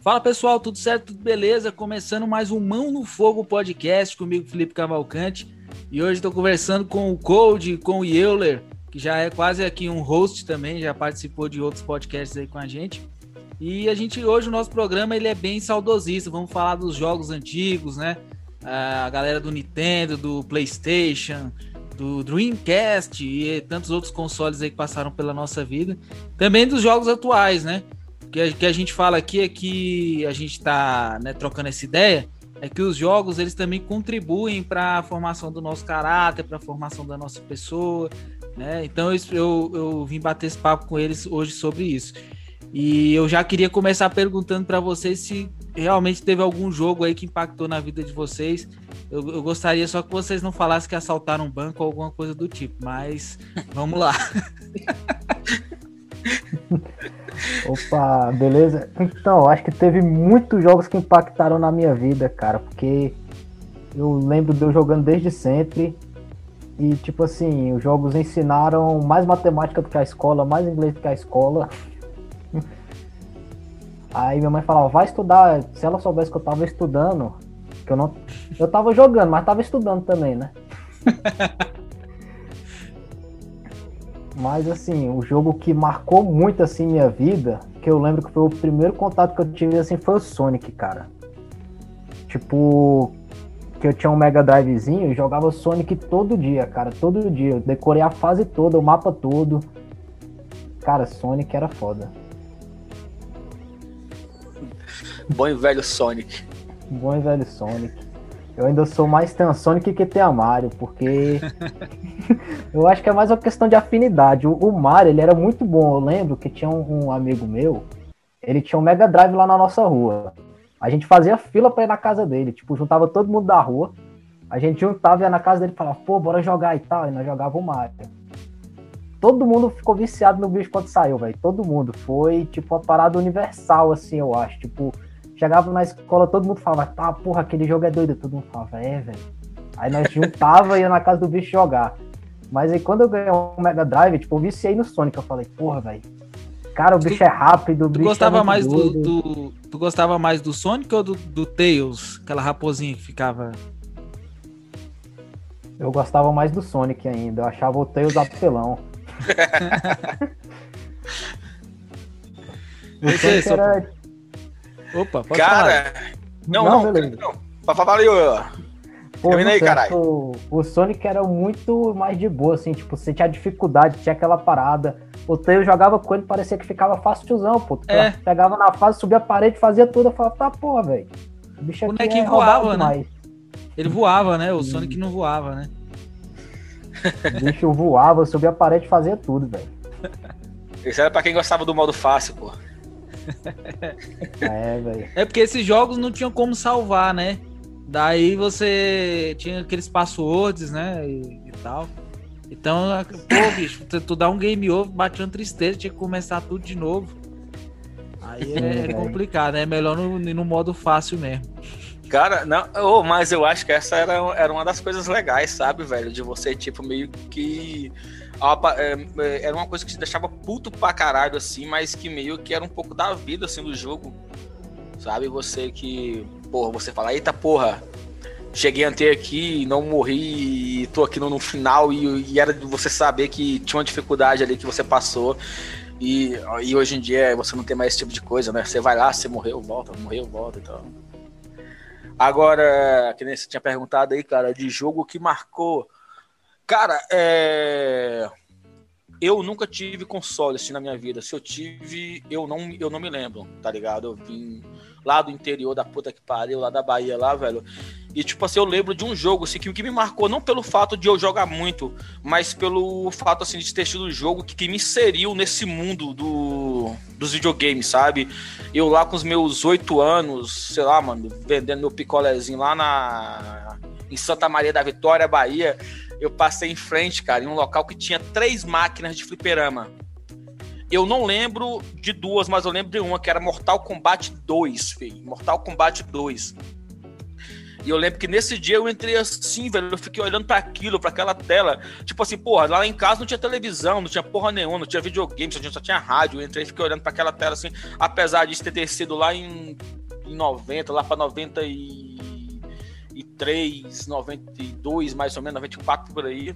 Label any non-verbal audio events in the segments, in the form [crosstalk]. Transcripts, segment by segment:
Fala pessoal, tudo certo, tudo beleza? Começando mais um Mão no Fogo podcast comigo, Felipe Cavalcante. E hoje estou conversando com o Cold, com o Euler, que já é quase aqui um host também, já participou de outros podcasts aí com a gente. E a gente hoje o nosso programa ele é bem saudosista. Vamos falar dos jogos antigos, né? A galera do Nintendo, do PlayStation, do Dreamcast e tantos outros consoles aí que passaram pela nossa vida. Também dos jogos atuais, né? Que a, que a gente fala aqui é que a gente está né, trocando essa ideia, é que os jogos eles também contribuem para a formação do nosso caráter, para a formação da nossa pessoa, né? Então eu, eu, eu, vim bater esse papo com eles hoje sobre isso. E eu já queria começar perguntando para vocês se realmente teve algum jogo aí que impactou na vida de vocês. Eu, eu gostaria só que vocês não falassem que assaltaram um banco ou alguma coisa do tipo, mas vamos lá. [laughs] Opa, beleza? Então, acho que teve muitos jogos que impactaram na minha vida, cara, porque eu lembro de eu jogando desde sempre. E, tipo assim, os jogos ensinaram mais matemática do que a escola, mais inglês do que a escola. Aí minha mãe falava, vai estudar. Se ela soubesse que eu tava estudando, que eu não. Eu tava jogando, mas tava estudando também, né? [laughs] Mas assim, o jogo que marcou muito assim minha vida, que eu lembro que foi o primeiro contato que eu tive assim foi o Sonic, cara. Tipo, que eu tinha um Mega Drivezinho e jogava Sonic todo dia, cara, todo dia. Eu decorei a fase toda, o mapa todo. Cara, Sonic era foda. Bom e velho Sonic. Bom e velho Sonic. Eu ainda sou mais Team Sonic que Team Mario, porque [laughs] eu acho que é mais uma questão de afinidade. O, o, Mario, ele era muito bom. Eu lembro que tinha um, um, amigo meu, ele tinha um Mega Drive lá na nossa rua. A gente fazia fila pra ir na casa dele, tipo, juntava todo mundo da rua. A gente juntava, ia na casa dele e falava, pô, bora jogar e tal. E nós jogava o Mario. Todo mundo ficou viciado no bicho quando saiu, velho. Todo mundo. Foi, tipo, uma parada universal, assim, eu acho. Tipo, Chegava na escola, todo mundo falava, tá, porra, aquele jogo é doido. Todo mundo falava, é, velho. Aí nós juntava e ia na casa do bicho jogar. Mas aí quando eu ganhei um Mega Drive, tipo, eu viciei no Sonic. Eu falei, porra, velho. Cara, o bicho tu, é rápido, o tu bicho gostava é mais do, do, Tu gostava mais do Sonic ou do, do Tails? Aquela raposinha que ficava. Eu gostava mais do Sonic ainda. Eu achava o Tails apelão. [laughs] o Sonic era, Opa, pode Cara, falar. não, não, não, não. Valeu. Pô, Termina aí, caralho. O, o Sonic era muito mais de boa, assim, tipo, você tinha dificuldade, tinha aquela parada. O Tail jogava com ele, parecia que ficava fácilzão, pô. É. Pegava na fase, subia a parede, fazia tudo. Eu falava, tá, porra, velho. O bicho aqui Bonequinho é voava, né? Ele voava, né? O Sonic não voava, né? O bicho voava, subia a parede e fazia tudo, velho. Isso era pra quem gostava do modo fácil, pô. É, velho. É porque esses jogos não tinham como salvar, né? Daí você tinha aqueles passwords, né? E, e tal. Então, pô, bicho, tu, tu dá um game over, bate uma tristeza, tinha que começar tudo de novo. Aí é, é complicado, né? É melhor no, no modo fácil mesmo. Cara, não, oh, mas eu acho que essa era, era uma das coisas legais, sabe, velho? De você, tipo, meio que era uma coisa que te deixava puto pra caralho, assim, mas que meio que era um pouco da vida, assim, do jogo. Sabe? Você que, porra, você fala, eita porra, cheguei até aqui, não morri, e tô aqui no, no final, e, e, era de você saber que tinha uma dificuldade ali que você passou. E, e hoje em dia você não tem mais esse tipo de coisa, né? Você vai lá, você morreu, volta, morreu, volta, então. Agora, que nem você tinha perguntado aí, cara, de jogo que marcou Cara, é... eu nunca tive console assim na minha vida. Se eu tive, eu não, eu não me lembro, tá ligado? Eu vim lá do interior da puta que pariu, lá da Bahia, lá, velho. E, tipo assim, eu lembro de um jogo assim, que, que me marcou, não pelo fato de eu jogar muito, mas pelo fato, assim, de ter sido um jogo que, que me inseriu nesse mundo do, dos videogames, sabe? Eu lá com os meus oito anos, sei lá, mano, vendendo meu picolézinho lá na... em Santa Maria da Vitória, Bahia eu passei em frente, cara, em um local que tinha três máquinas de fliperama. Eu não lembro de duas, mas eu lembro de uma que era Mortal Kombat 2, filho. Mortal Kombat 2. E eu lembro que nesse dia eu entrei assim, velho, eu fiquei olhando para aquilo, para aquela tela. Tipo assim, porra, lá em casa não tinha televisão, não tinha porra nenhuma, não tinha videogame, só tinha, só tinha rádio. Eu entrei e fiquei olhando para aquela tela assim, apesar de ter sido lá em, em 90, lá para 93, 92, mais ou menos, 94 por aí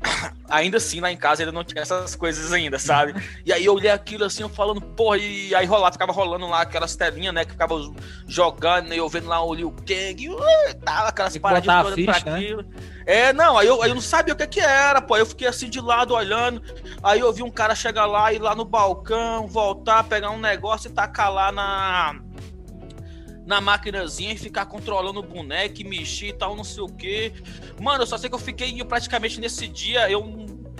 [coughs] ainda assim lá em casa ele não tinha essas coisas ainda, sabe? E aí eu olhei aquilo assim, eu falando, porra, e aí rolava, ficava rolando lá aquelas telinhas, né? Que ficava jogando, e eu vendo lá o Liu Kang, e tava aquelas paradinhas todas ficha, pra né? aquilo. Né? É, não, aí eu, aí eu não sabia o que que era, pô. Eu fiquei assim de lado olhando. Aí eu vi um cara chegar lá, ir lá no balcão, voltar, pegar um negócio e tacar lá na na maquinazinha e ficar controlando o boneco, mexer e tal, não sei o que. Mano, eu só sei que eu fiquei praticamente nesse dia, eu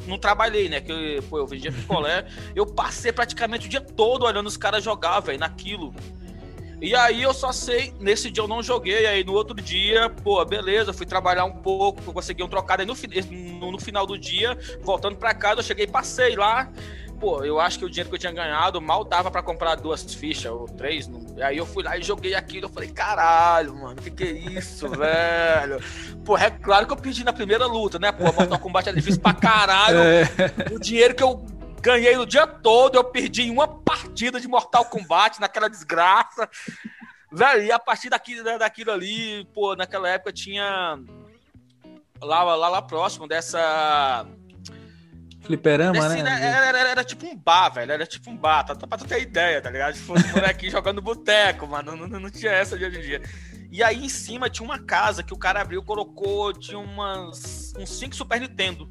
não trabalhei, né? Que pô, eu vendia picolé. eu passei praticamente o dia todo olhando os caras jogar, velho, naquilo. E aí eu só sei, nesse dia eu não joguei, aí no outro dia, pô, beleza, fui trabalhar um pouco, consegui um trocado aí no, no, no final do dia, voltando pra casa, eu cheguei, passei lá, pô, eu acho que o dinheiro que eu tinha ganhado mal dava para comprar duas fichas ou três. Não... Aí eu fui lá e joguei aquilo. Eu falei, caralho, mano, que que é isso, [laughs] velho? Pô, é claro que eu perdi na primeira luta, né? Pô, Mortal Kombat é difícil pra caralho. É. O dinheiro que eu ganhei o dia todo, eu perdi em uma partida de Mortal Kombat, naquela desgraça. Velho, e a partir daquilo, né, daquilo ali, pô, naquela época tinha. Lá, lá, lá próximo dessa Fliperama, né? né? Era, era, era, tipo um bar, velho. Era tipo um bar. Tá, tá pra tu ter ideia, tá ligado? Se fosse um molequinho [laughs] jogando boteco, mano. Não, não, não, tinha essa de hoje em dia. E aí em cima tinha uma casa que o cara abriu, colocou, tinha umas, uns 5 Super Nintendo.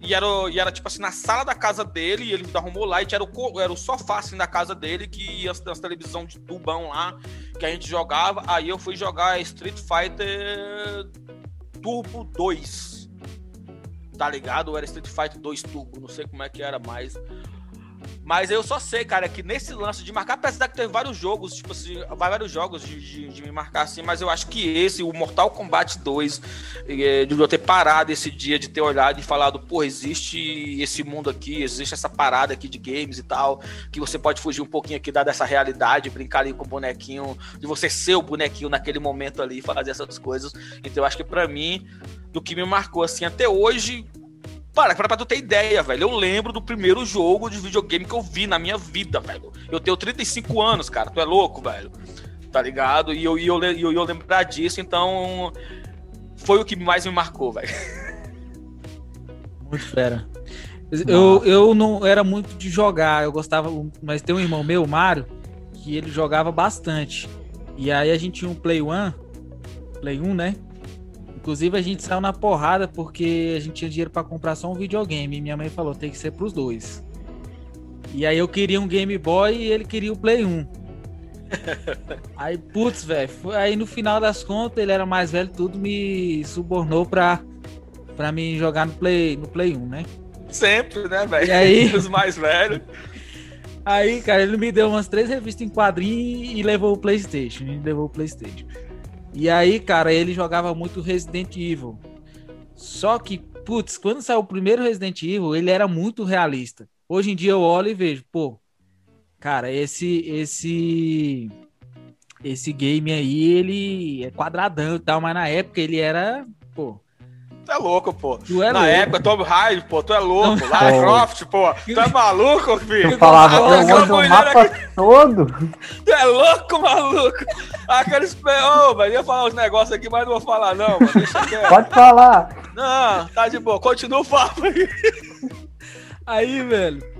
E era, e era tipo assim, na sala da casa dele, e ele me arrumou lá, e era o, era o sofá assim da casa dele, que as, as televisão de tubão lá, que a gente jogava. Aí eu fui jogar Street Fighter Turbo 2 tá ligado? Ou era Street Fighter 2 Turbo, não sei como é que era mais. Mas eu só sei, cara, que nesse lance de marcar, apesar que teve vários jogos, tipo assim, vários jogos de, de, de me marcar assim, mas eu acho que esse, o Mortal Kombat 2, é, de eu ter parado esse dia, de ter olhado e falado, pô, existe esse mundo aqui, existe essa parada aqui de games e tal, que você pode fugir um pouquinho aqui dessa realidade, brincar ali com o bonequinho, de você ser o bonequinho naquele momento ali, fazer essas coisas. Então eu acho que para mim, do que me marcou assim até hoje, para, pra, tu ter ideia, velho. Eu lembro do primeiro jogo de videogame que eu vi na minha vida, velho. Eu tenho 35 anos, cara. Tu é louco, velho. Tá ligado? E eu, e eu, eu, eu lembrar disso, então. Foi o que mais me marcou, velho. Muito fera. Eu, eu não era muito de jogar, eu gostava, mas tem um irmão meu, o Mário, que ele jogava bastante. E aí a gente tinha um Play One, Play 1, né? Inclusive, a gente saiu na porrada porque a gente tinha dinheiro para comprar só um videogame. E minha mãe falou: tem que ser pros dois. E aí eu queria um Game Boy e ele queria o Play 1. [laughs] aí, putz, velho. Aí no final das contas, ele era mais velho, tudo me subornou pra, pra me jogar no Play, no Play 1, né? Sempre, né, velho? Aí. [laughs] Os mais velhos. Aí, cara, ele me deu umas três revistas em quadrinho e levou o PlayStation. Me levou o PlayStation. E aí, cara, ele jogava muito Resident Evil. Só que, putz, quando saiu o primeiro Resident Evil, ele era muito realista. Hoje em dia eu olho e vejo, pô, cara, esse esse esse game aí, ele é quadradão e tal, mas na época ele era, pô, Tu é louco, pô. Tu é Na louco. época, Tom Hyde, pô, tu é louco. Não, Lara Croft, pô. Tu é maluco, filho? Eu falava, eu ando o mapa aqui. todo. Tu é louco, maluco? Aqueles... Ô, oh, velho, ia falar uns negócios aqui, mas não vou falar não, mano. Deixa quieto. Pode falar. Não, tá de boa. Continua o papo aí. Aí, velho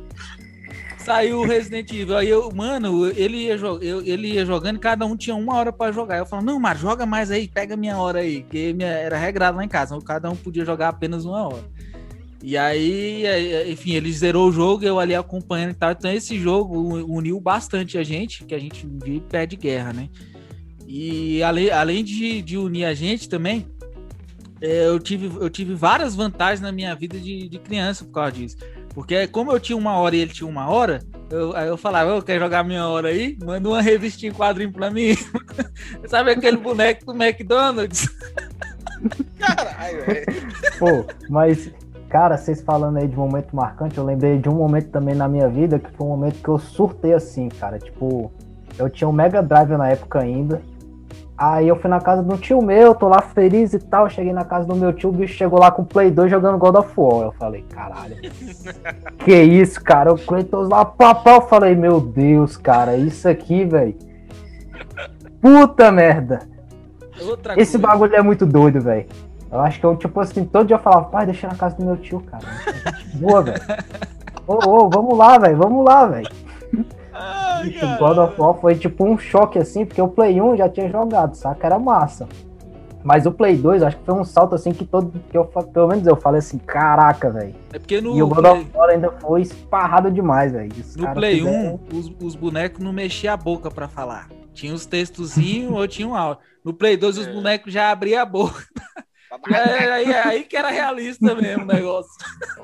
saiu o Resident Evil. Aí eu, mano, ele ia, eu, ele ia jogando, cada um tinha uma hora para jogar. Eu falo, não, mas joga mais aí, pega minha hora aí, que minha, era regrado lá em casa, cada um podia jogar apenas uma hora. E aí, enfim, ele zerou o jogo, eu ali acompanhando e tal. Então, esse jogo uniu bastante a gente, que a gente vive pé de guerra, né? E além, além de, de unir a gente também, é, eu tive, eu tive várias vantagens na minha vida de, de criança por causa disso. Porque como eu tinha uma hora e ele tinha uma hora, eu, aí eu falava, eu quero jogar minha hora aí? Manda uma revistinha em quadrinho pra mim. [laughs] Sabe aquele boneco do McDonald's? [laughs] Caralho, velho. Pô, mas, cara, vocês falando aí de momento marcante, eu lembrei de um momento também na minha vida que foi um momento que eu surtei assim, cara. Tipo, eu tinha um Mega Drive na época ainda. Aí eu fui na casa de um tio meu, tô lá feliz e tal. Cheguei na casa do meu tio, o bicho chegou lá com o Play 2 jogando God of War. Eu falei, caralho. [laughs] que isso, cara? O Kratos lá, papá. Eu falei, meu Deus, cara, isso aqui, velho. Puta merda. Outra Esse coisa. bagulho é muito doido, velho. Eu acho que eu, tipo assim, todo dia eu falava, pai, deixa na casa do meu tio, cara. [laughs] Boa, velho. Ô, ô, vamos lá, velho, vamos lá, velho. O God of War foi tipo um choque assim, porque o Play 1 já tinha jogado, saca? Era massa. Mas o Play 2, acho que foi um salto assim que todo. Que eu, pelo menos eu falei assim, caraca, velho. É porque no. E o God Play... of War ainda foi esparrado demais, velho. No Play fizeram... 1, os, os, bonecos não mexiam a boca para falar. Tinha os textozinhos ou tinha um áudio. No Play 2, os é. bonecos já abriam a boca. é, [laughs] aí, aí que era realista mesmo o negócio.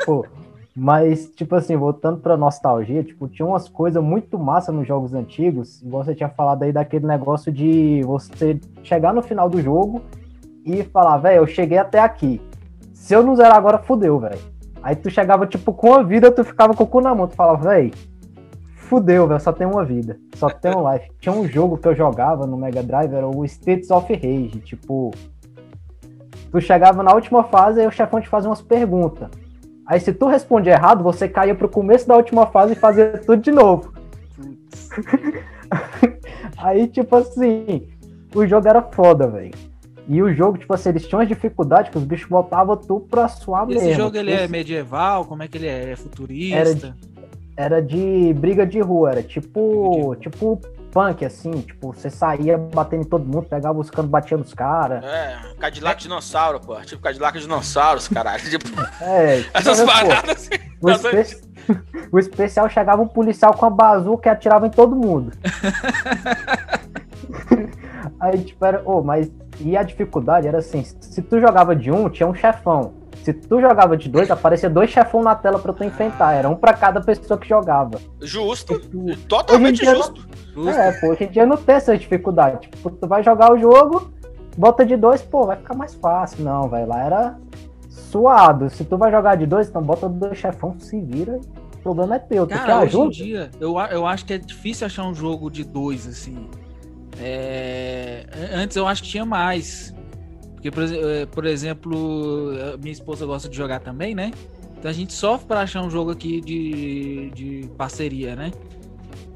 Pô, mas, tipo assim, voltando pra nostalgia, tipo, tinha umas coisas muito massa nos jogos antigos. Igual você tinha falado aí daquele negócio de você chegar no final do jogo e falar, velho, eu cheguei até aqui. Se eu não zerar agora, fudeu, velho. Aí tu chegava, tipo, com a vida, tu ficava com o cu na mão. Tu falava, velho, fudeu, velho, só tem uma vida. Só tem um [laughs] life. Tinha um jogo que eu jogava no Mega Drive, era o States of Rage. Tipo, tu chegava na última fase e o chefão te fazia umas perguntas. Aí se tu responde errado, você caía pro começo da última fase e fazia tudo de novo. [laughs] Aí, tipo assim, o jogo era foda, velho. E o jogo, tipo assim, eles tinham as dificuldades que os bichos botavam tu pra suar Esse mesmo. Esse jogo, ele é medieval? Como é que ele é? É futurista? Era de, era de briga de rua, era tipo, tipo punk, assim, tipo, você saía batendo em todo mundo, pegava os canos, batia nos caras. É, Cadillac é. dinossauro, pô. Tipo Cadillac dinossauros, caralho. Tipo, [laughs] é, essas tipo, paradas assim. O, espe... [laughs] o, especial chegava um policial com a bazuca e atirava em todo mundo. [laughs] Aí, tipo, era. Oh, mas. E a dificuldade era assim: se tu jogava de um, tinha um chefão. Se tu jogava de dois, aparecia dois chefão na tela pra tu enfrentar. Era um pra cada pessoa que jogava. Justo. Tu, totalmente justo. Não, é, pô, hoje em dia não tem essa dificuldade. Tipo, tu vai jogar o jogo, bota de dois, pô, vai ficar mais fácil. Não, vai lá era suado. Se tu vai jogar de dois, então bota dois chefão, se vira. O problema é teu. Cara, tu quer hoje ajuda? em dia, eu, eu acho que é difícil achar um jogo de dois, assim. É... Antes eu acho que tinha mais. Porque, por, eh, exemplo, minha esposa gosta de jogar também, né? Então a gente sofre para achar um jogo aqui de, de parceria, né?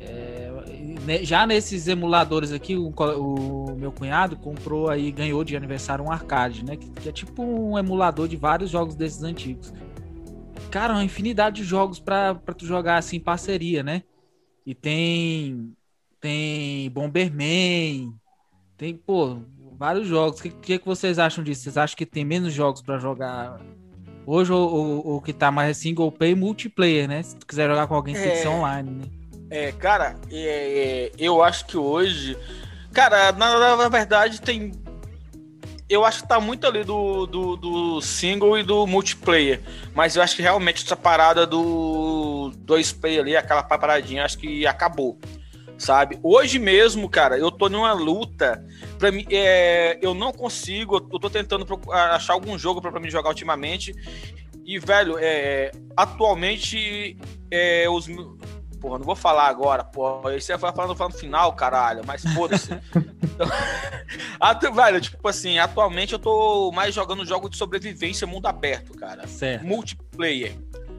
É, já nesses emuladores aqui, o, o, meu cunhado comprou aí, ganhou de aniversário um arcade, né? Que, que, é tipo um emulador de vários jogos desses antigos. Cara, uma infinidade de jogos para tu jogar assim parceria, né? E tem tem Bomberman, tem, pô, vários jogos. O que, que, que, vocês acham disso? Vocês acham que tem menos jogos para jogar hoje ou, o que tá mais single player e multiplayer, né? Se tu quiser jogar com alguém, é, tem que ser online, né? É, cara, é, é, eu acho que hoje. Cara, na, na, verdade tem. Eu acho que tá muito ali do, do, do, single e do multiplayer. Mas eu acho que realmente essa parada do dois player ali, aquela paradinha, acho que acabou sabe? Hoje mesmo, cara, eu tô numa luta. Pra mim, é, eu não consigo. Eu tô tentando achar algum jogo para mim jogar ultimamente. E, velho, é, atualmente, é, os. Porra, não vou falar agora, porra. Isso vai falar no final, caralho, mas foda-se. [laughs] então, velho, tipo assim, atualmente eu tô mais jogando jogos de sobrevivência mundo aberto, cara. Certo. Multiplayer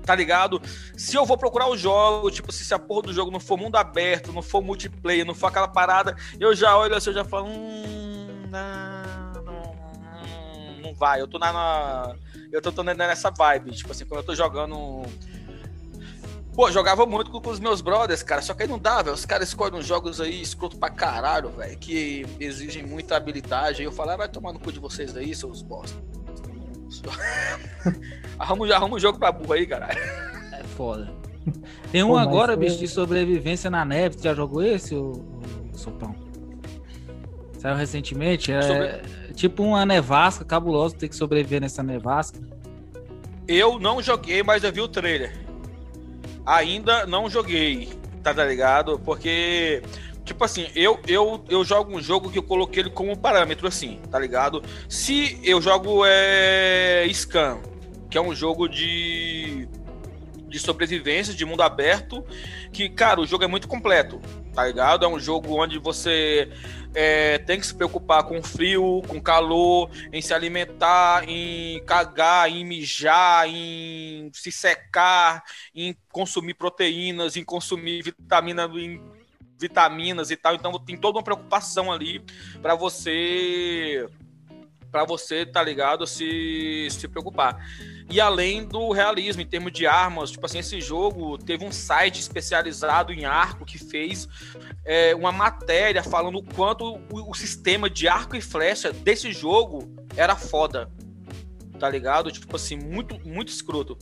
tá ligado? Se eu vou procurar o jogo, tipo, se a porra do jogo não for mundo aberto, não for multiplayer, não for aquela parada, eu já olho assim, eu já falo, hum, não, não, não vai. Eu tô na, na eu tô, nessa vibe, tipo assim, quando eu tô jogando Pô, jogava muito com, os meus brothers, cara. Só que aí não dá, velho. Os caras escolhem uns jogos aí escroto pra caralho, velho. Que exigem muita habilidade. Aí eu falo, ah, vai tomar no cu de vocês aí, seus bosta. [laughs] arruma, arruma um jogo pra burro aí, caralho. É foda. Tem um Pô, agora, foi... bicho, de sobrevivência na neve. Você já jogou esse, o, o Sopão? Saiu recentemente. É Sobre... tipo uma nevasca cabulosa, tem que sobreviver nessa nevasca. Eu não joguei, mas eu vi o trailer. Ainda não joguei, tá ligado? Porque Tipo assim, eu, eu, eu jogo um jogo que eu coloquei ele como parâmetro, assim, tá ligado? Se eu jogo é, Scan, que é um jogo de. de sobrevivência, de mundo aberto, que, cara, o jogo é muito completo, tá ligado? É um jogo onde você é, tem que se preocupar com frio, com calor, em se alimentar, em cagar, em mijar, em se secar, em consumir proteínas, em consumir vitamina, em vitaminas e tal. Então tem toda uma preocupação ali para você para você, tá ligado, se, se preocupar. E além do realismo, em termos de armas, tipo assim, esse jogo teve um site especializado em arco que fez é, uma matéria falando o quanto o, o sistema de arco e flecha desse jogo era foda. Tá ligado? Tipo assim, muito, muito escroto.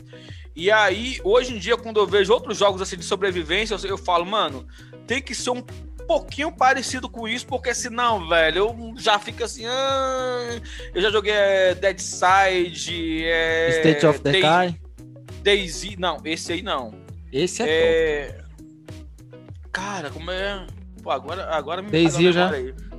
E aí, hoje em dia, quando eu vejo outros jogos assim de sobrevivência, eu, eu falo, mano, tem que ser um pouquinho parecido com isso, porque senão, velho, eu já fico assim. Ah, eu já joguei é, Dead Side. É, State of Decay. Daisy. Não, esse aí não. Esse é, é... Cara, como é. Pô, agora, agora me Daisy já,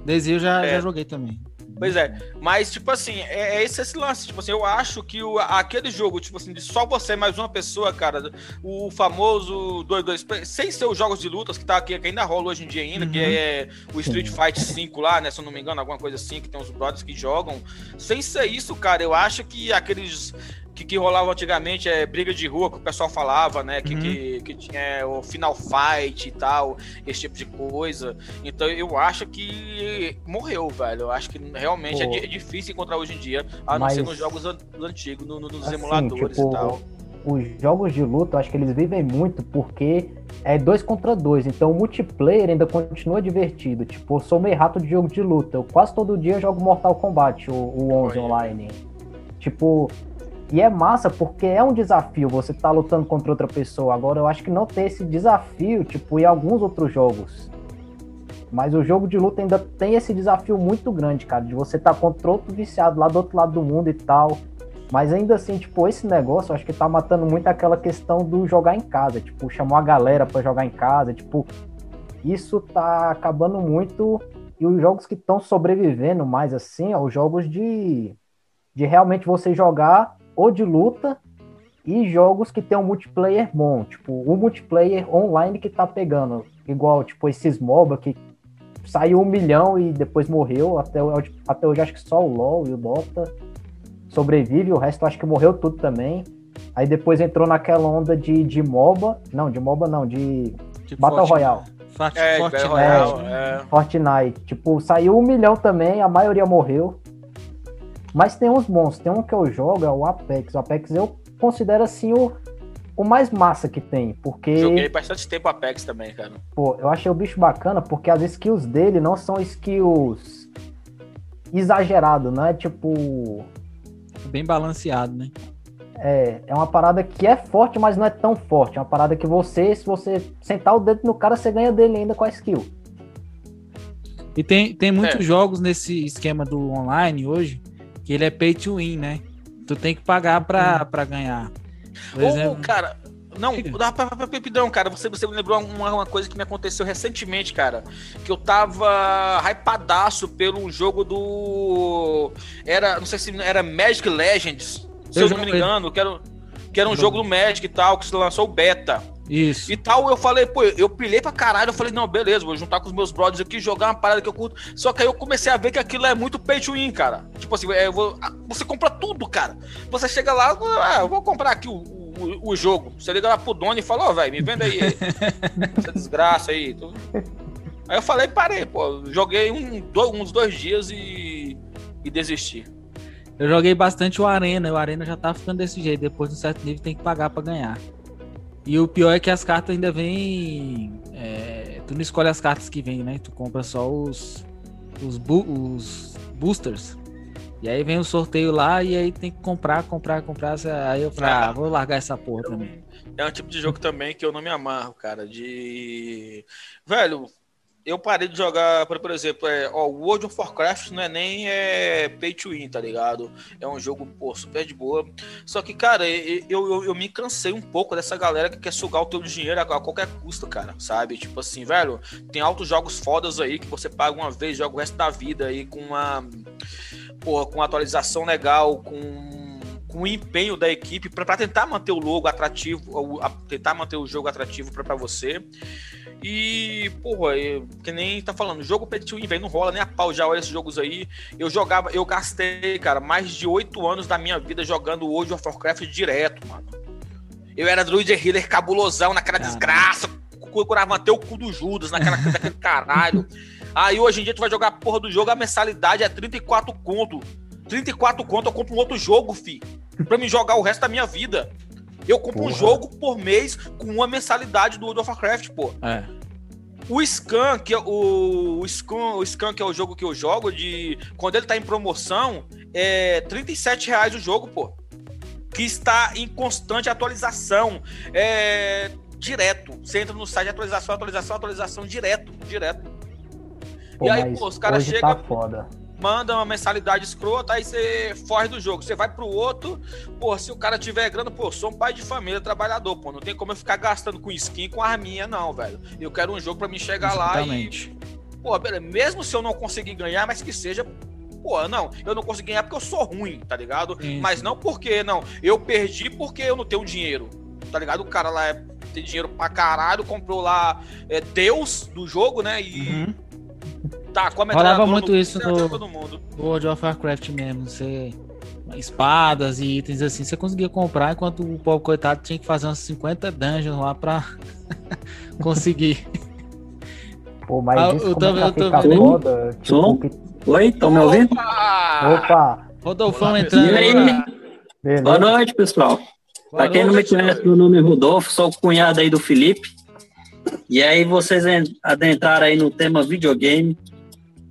Daisy eu já, é. já joguei também. Pois é, mas tipo assim, é, é esse, esse lance, tipo assim, eu acho que o, aquele jogo, tipo assim, de só você mais uma pessoa, cara, o famoso 2-2, sem ser os jogos de lutas que tá aqui, que ainda rola hoje em dia ainda, uhum. que é o Street Fight 5 lá, né, se eu não me engano, alguma coisa assim, que tem os brothers que jogam. Sem ser isso, cara, eu acho que aqueles que, que rolava antigamente é briga de rua que o pessoal falava, né? Que, uhum. que, que, tinha o Final Fight e tal, esse tipo de coisa. Então eu acho que morreu, velho. Eu acho que realmente é, é, difícil encontrar hoje em dia, a não ser nos jogos antigos, no, nos assim, emuladores tipo, e tal. Os jogos de luta, eu acho que eles vivem muito porque é dois contra dois, então o multiplayer ainda continua divertido. Tipo, eu sou meio rato de jogo de luta. Eu quase todo dia jogo Mortal Kombat, o, o 11 Oi. online. Tipo, e é massa porque é um desafio você tá lutando contra outra pessoa. Agora eu acho que não tem esse desafio, tipo, em alguns outros jogos. Mas o jogo de luta ainda tem esse desafio muito grande, cara, de você tá contra outro viciado lá do outro lado do mundo e tal. Mas ainda assim, tipo, esse negócio eu acho que tá matando muito aquela questão do jogar em casa, tipo, chamou a galera para jogar em casa, tipo, isso tá acabando muito e os jogos que estão sobrevivendo mais assim, ó, os jogos de de realmente você jogar ou de luta e jogos que tem um multiplayer bom, tipo, o multiplayer online que tá pegando, igual, tipo, esses MOBA que saiu um milhão e depois morreu, até, até hoje acho que só o LoL e o Dota sobrevive, o resto acho que morreu tudo também. Aí depois entrou naquela onda de, de MOBA, não, de MOBA não, de tipo Battle. Royale. Fortnite, é, Fortnite. É. Fortnite. Tipo, saiu um milhão também, a maioria morreu. Mas tem uns bons. Tem um que eu jogo, é o Apex. O Apex eu considero assim o, o mais massa que tem, porque... Joguei bastante tempo Apex também, cara. Pô, eu achei o bicho bacana porque as skills dele não são skills exagerado, não é tipo... Bem balanceado, né? É, é uma parada que é forte, mas não é tão forte. É uma parada que você, se você sentar o dedo no cara, você ganha dele ainda com a skill. E tem, tem muitos é. jogos nesse esquema do online hoje que ele é pay to win, né? Tu tem que pagar pra, pra ganhar. Por Ou, exemplo... cara, não, dá pra, pra, Pepidão, cara. Você, você me lembrou uma, uma coisa que me aconteceu recentemente, cara. Que eu tava hypadaço pelo jogo do. Era. Não sei se era Magic Legends. Se eu, eu não me engano, que era, que era um jogo do Magic e tal, que se lançou o beta. Isso. E tal, eu falei, pô, eu pilhei pra caralho. Eu falei, não, beleza, vou juntar com os meus brothers aqui, jogar uma parada que eu curto. Só que aí eu comecei a ver que aquilo é muito pay to win, cara. Tipo assim, é, vou, você compra tudo, cara. Você chega lá, ah, eu vou comprar aqui o, o, o jogo. Você liga lá pro dono e fala, ó, oh, velho, me venda aí [laughs] essa desgraça aí. Tudo. Aí eu falei, parei, pô. Joguei um, dois, uns dois dias e, e desisti. Eu joguei bastante o Arena, o Arena já tá ficando desse jeito. Depois de um certo nível tem que pagar pra ganhar. E o pior é que as cartas ainda vêm. É, tu não escolhe as cartas que vêm, né? Tu compra só os, os, os boosters. E aí vem o sorteio lá e aí tem que comprar, comprar, comprar. Aí eu falei, ah, vou largar essa porra também. É um tipo de jogo também que eu não me amarro, cara. De. Velho, eu parei de jogar, por exemplo, é, ó, World of Warcraft não é nem é, pay to win, tá ligado? É um jogo, pô, super de boa. Só que, cara, eu, eu, eu, me cansei um pouco dessa galera que quer sugar o teu dinheiro a qualquer custo, cara, sabe? Tipo assim, velho, tem altos jogos fodas aí que você paga uma vez, joga o resto da vida aí com uma, porra, com uma atualização legal, com com o empenho da equipe para tentar manter o logo atrativo, ou, a, tentar manter o jogo atrativo para você. E, porra, eu, que nem tá falando, jogo pay to não rola nem a pau já olha esses jogos aí. Eu jogava, eu gastei, cara, mais de oito anos da minha vida jogando World of Warcraft direto, mano. Eu era druid healer cabulosão naquela desgraça, procurava manter o cu do Judas naquela, [laughs] naquele caralho. Aí hoje em dia tu vai jogar a porra do jogo, a mensalidade é 34 conto. 34 conto eu compro um outro jogo, fi. Pra me jogar o resto da minha vida. Eu compro porra. um jogo por mês com uma mensalidade do World of Warcraft, pô. É. O Scan, que é o, o, Scan, o Scan, que é o jogo que eu jogo, de quando ele tá em promoção, é 37 reais o jogo, pô. Que está em constante atualização. É direto. Você entra no site, atualização, atualização, atualização, direto, direto. Pô, e aí, pô, os caras chegam. Tá manda uma mensalidade escrota, aí você foge do jogo. Você vai pro outro, pô, se o cara tiver grana, pô, sou um pai de família, trabalhador, pô, não tem como eu ficar gastando com skin com arminha, não, velho. Eu quero um jogo para me chegar Exatamente. lá e. Pô, mesmo se eu não conseguir ganhar, mas que seja. Pô, não, eu não consegui ganhar porque eu sou ruim, tá ligado? Sim. Mas não porque, não. Eu perdi porque eu não tenho dinheiro, tá ligado? O cara lá é, tem dinheiro pra caralho, comprou lá é, Deus do jogo, né? E. Uhum tá com a Rolava muito no, isso no, no World of Warcraft mesmo. Você, espadas e itens assim, você conseguia comprar, enquanto o povo coitado tinha que fazer uns 50 dungeons lá pra [laughs] conseguir. Pô, mas ah, isso eu tô, eu tô vendo. Foda, tipo, que... Oi, estão me ouvindo? Opa! Rodolfão entrando. E aí? Boa noite, pessoal. Boa pra quem noite, não me conhece, meu nome é Rodolfo, sou o cunhado aí do Felipe. E aí vocês adentraram aí no tema videogame.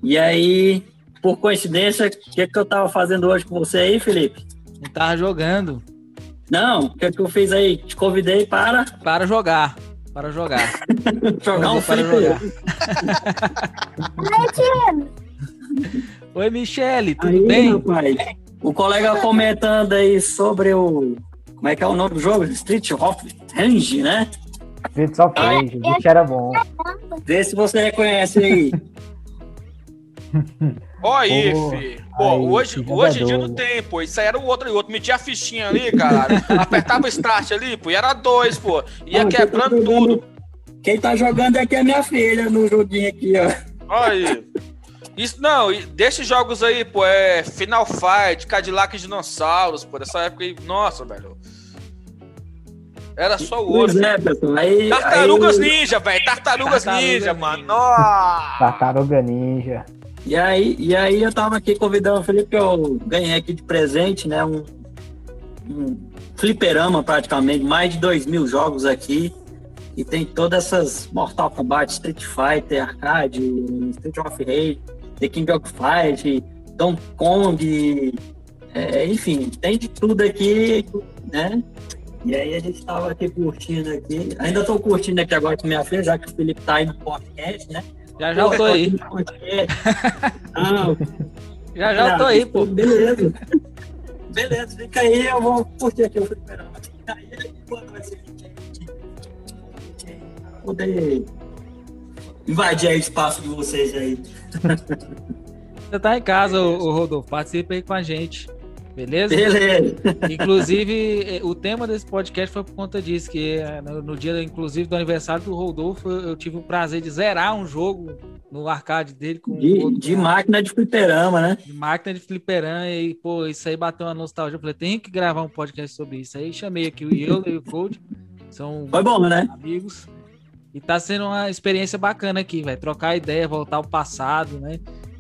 E aí, por coincidência, o que, que eu tava fazendo hoje com você aí, Felipe? Eu tava jogando. Não, o que, que eu fiz aí? Te convidei para. Para jogar. Para jogar. [laughs] jogar Não, para jogar. Oi, Michele, tudo aí, bem? Rapaz, o colega comentando aí sobre o. Como é que é o nome do jogo? Street of Rage, né? Street of Rage, bicho era bom. Vê se você reconhece aí. Ó aí, oh, fi. Pô, aí, hoje, hoje em dia não tem, pô. Isso aí era o outro e o outro. Metia a fichinha ali, cara. apertava o start ali, pô. E era dois, pô. Ia não, quebrando tá tudo. Quem tá jogando aqui é minha filha no joguinho aqui, ó. Olha aí. Isso, não, desses jogos aí, pô, é Final Fight, Cadillac e Dinossauros, pô, dessa época aí, nossa, velho. Era só o ouro. É, aí, Tartarugas aí... Ninja, velho. Tartarugas Tartaruga Ninja, mano. Nossa. Tartaruga Ninja. E aí, e aí eu tava aqui convidando o Felipe, que eu ganhei aqui de presente, né? Um, um fliperama praticamente, mais de dois mil jogos aqui. E tem todas essas Mortal Kombat, Street Fighter, Arcade, Street of Rage, The King of Fight, Donkey Kong, é, enfim, tem de tudo aqui, né? E aí a gente tava aqui curtindo aqui. Ainda tô curtindo aqui agora com minha filha, já que o Felipe tá aí no podcast, né? Já já eu tô aí. Ah, já já eu tô aí, pô. Beleza. Beleza, fica aí, eu vou curtir aqui o fliperama. Aí, quando vai ser poder invadir o espaço de vocês aí. Você tá em casa, o Rodolfo, participa aí com a gente. Beleza? Beleza. Inclusive, eh, o tema desse podcast foi por conta disso, que eh, no, dia, inclusive, do aniversário do Rodolfo, eu tive o prazer de zerar um jogo no arcade dele com de, de máquina de fliperama, né? De máquina de fliperama, e, pô, isso aí bateu uma nostalgia. Eu falei, tem que gravar um podcast sobre isso. Aí chamei aqui o eu e o Cold, são foi bom, né? amigos. E tá sendo uma experiência bacana aqui, vai trocar ideia, voltar ao passado, né?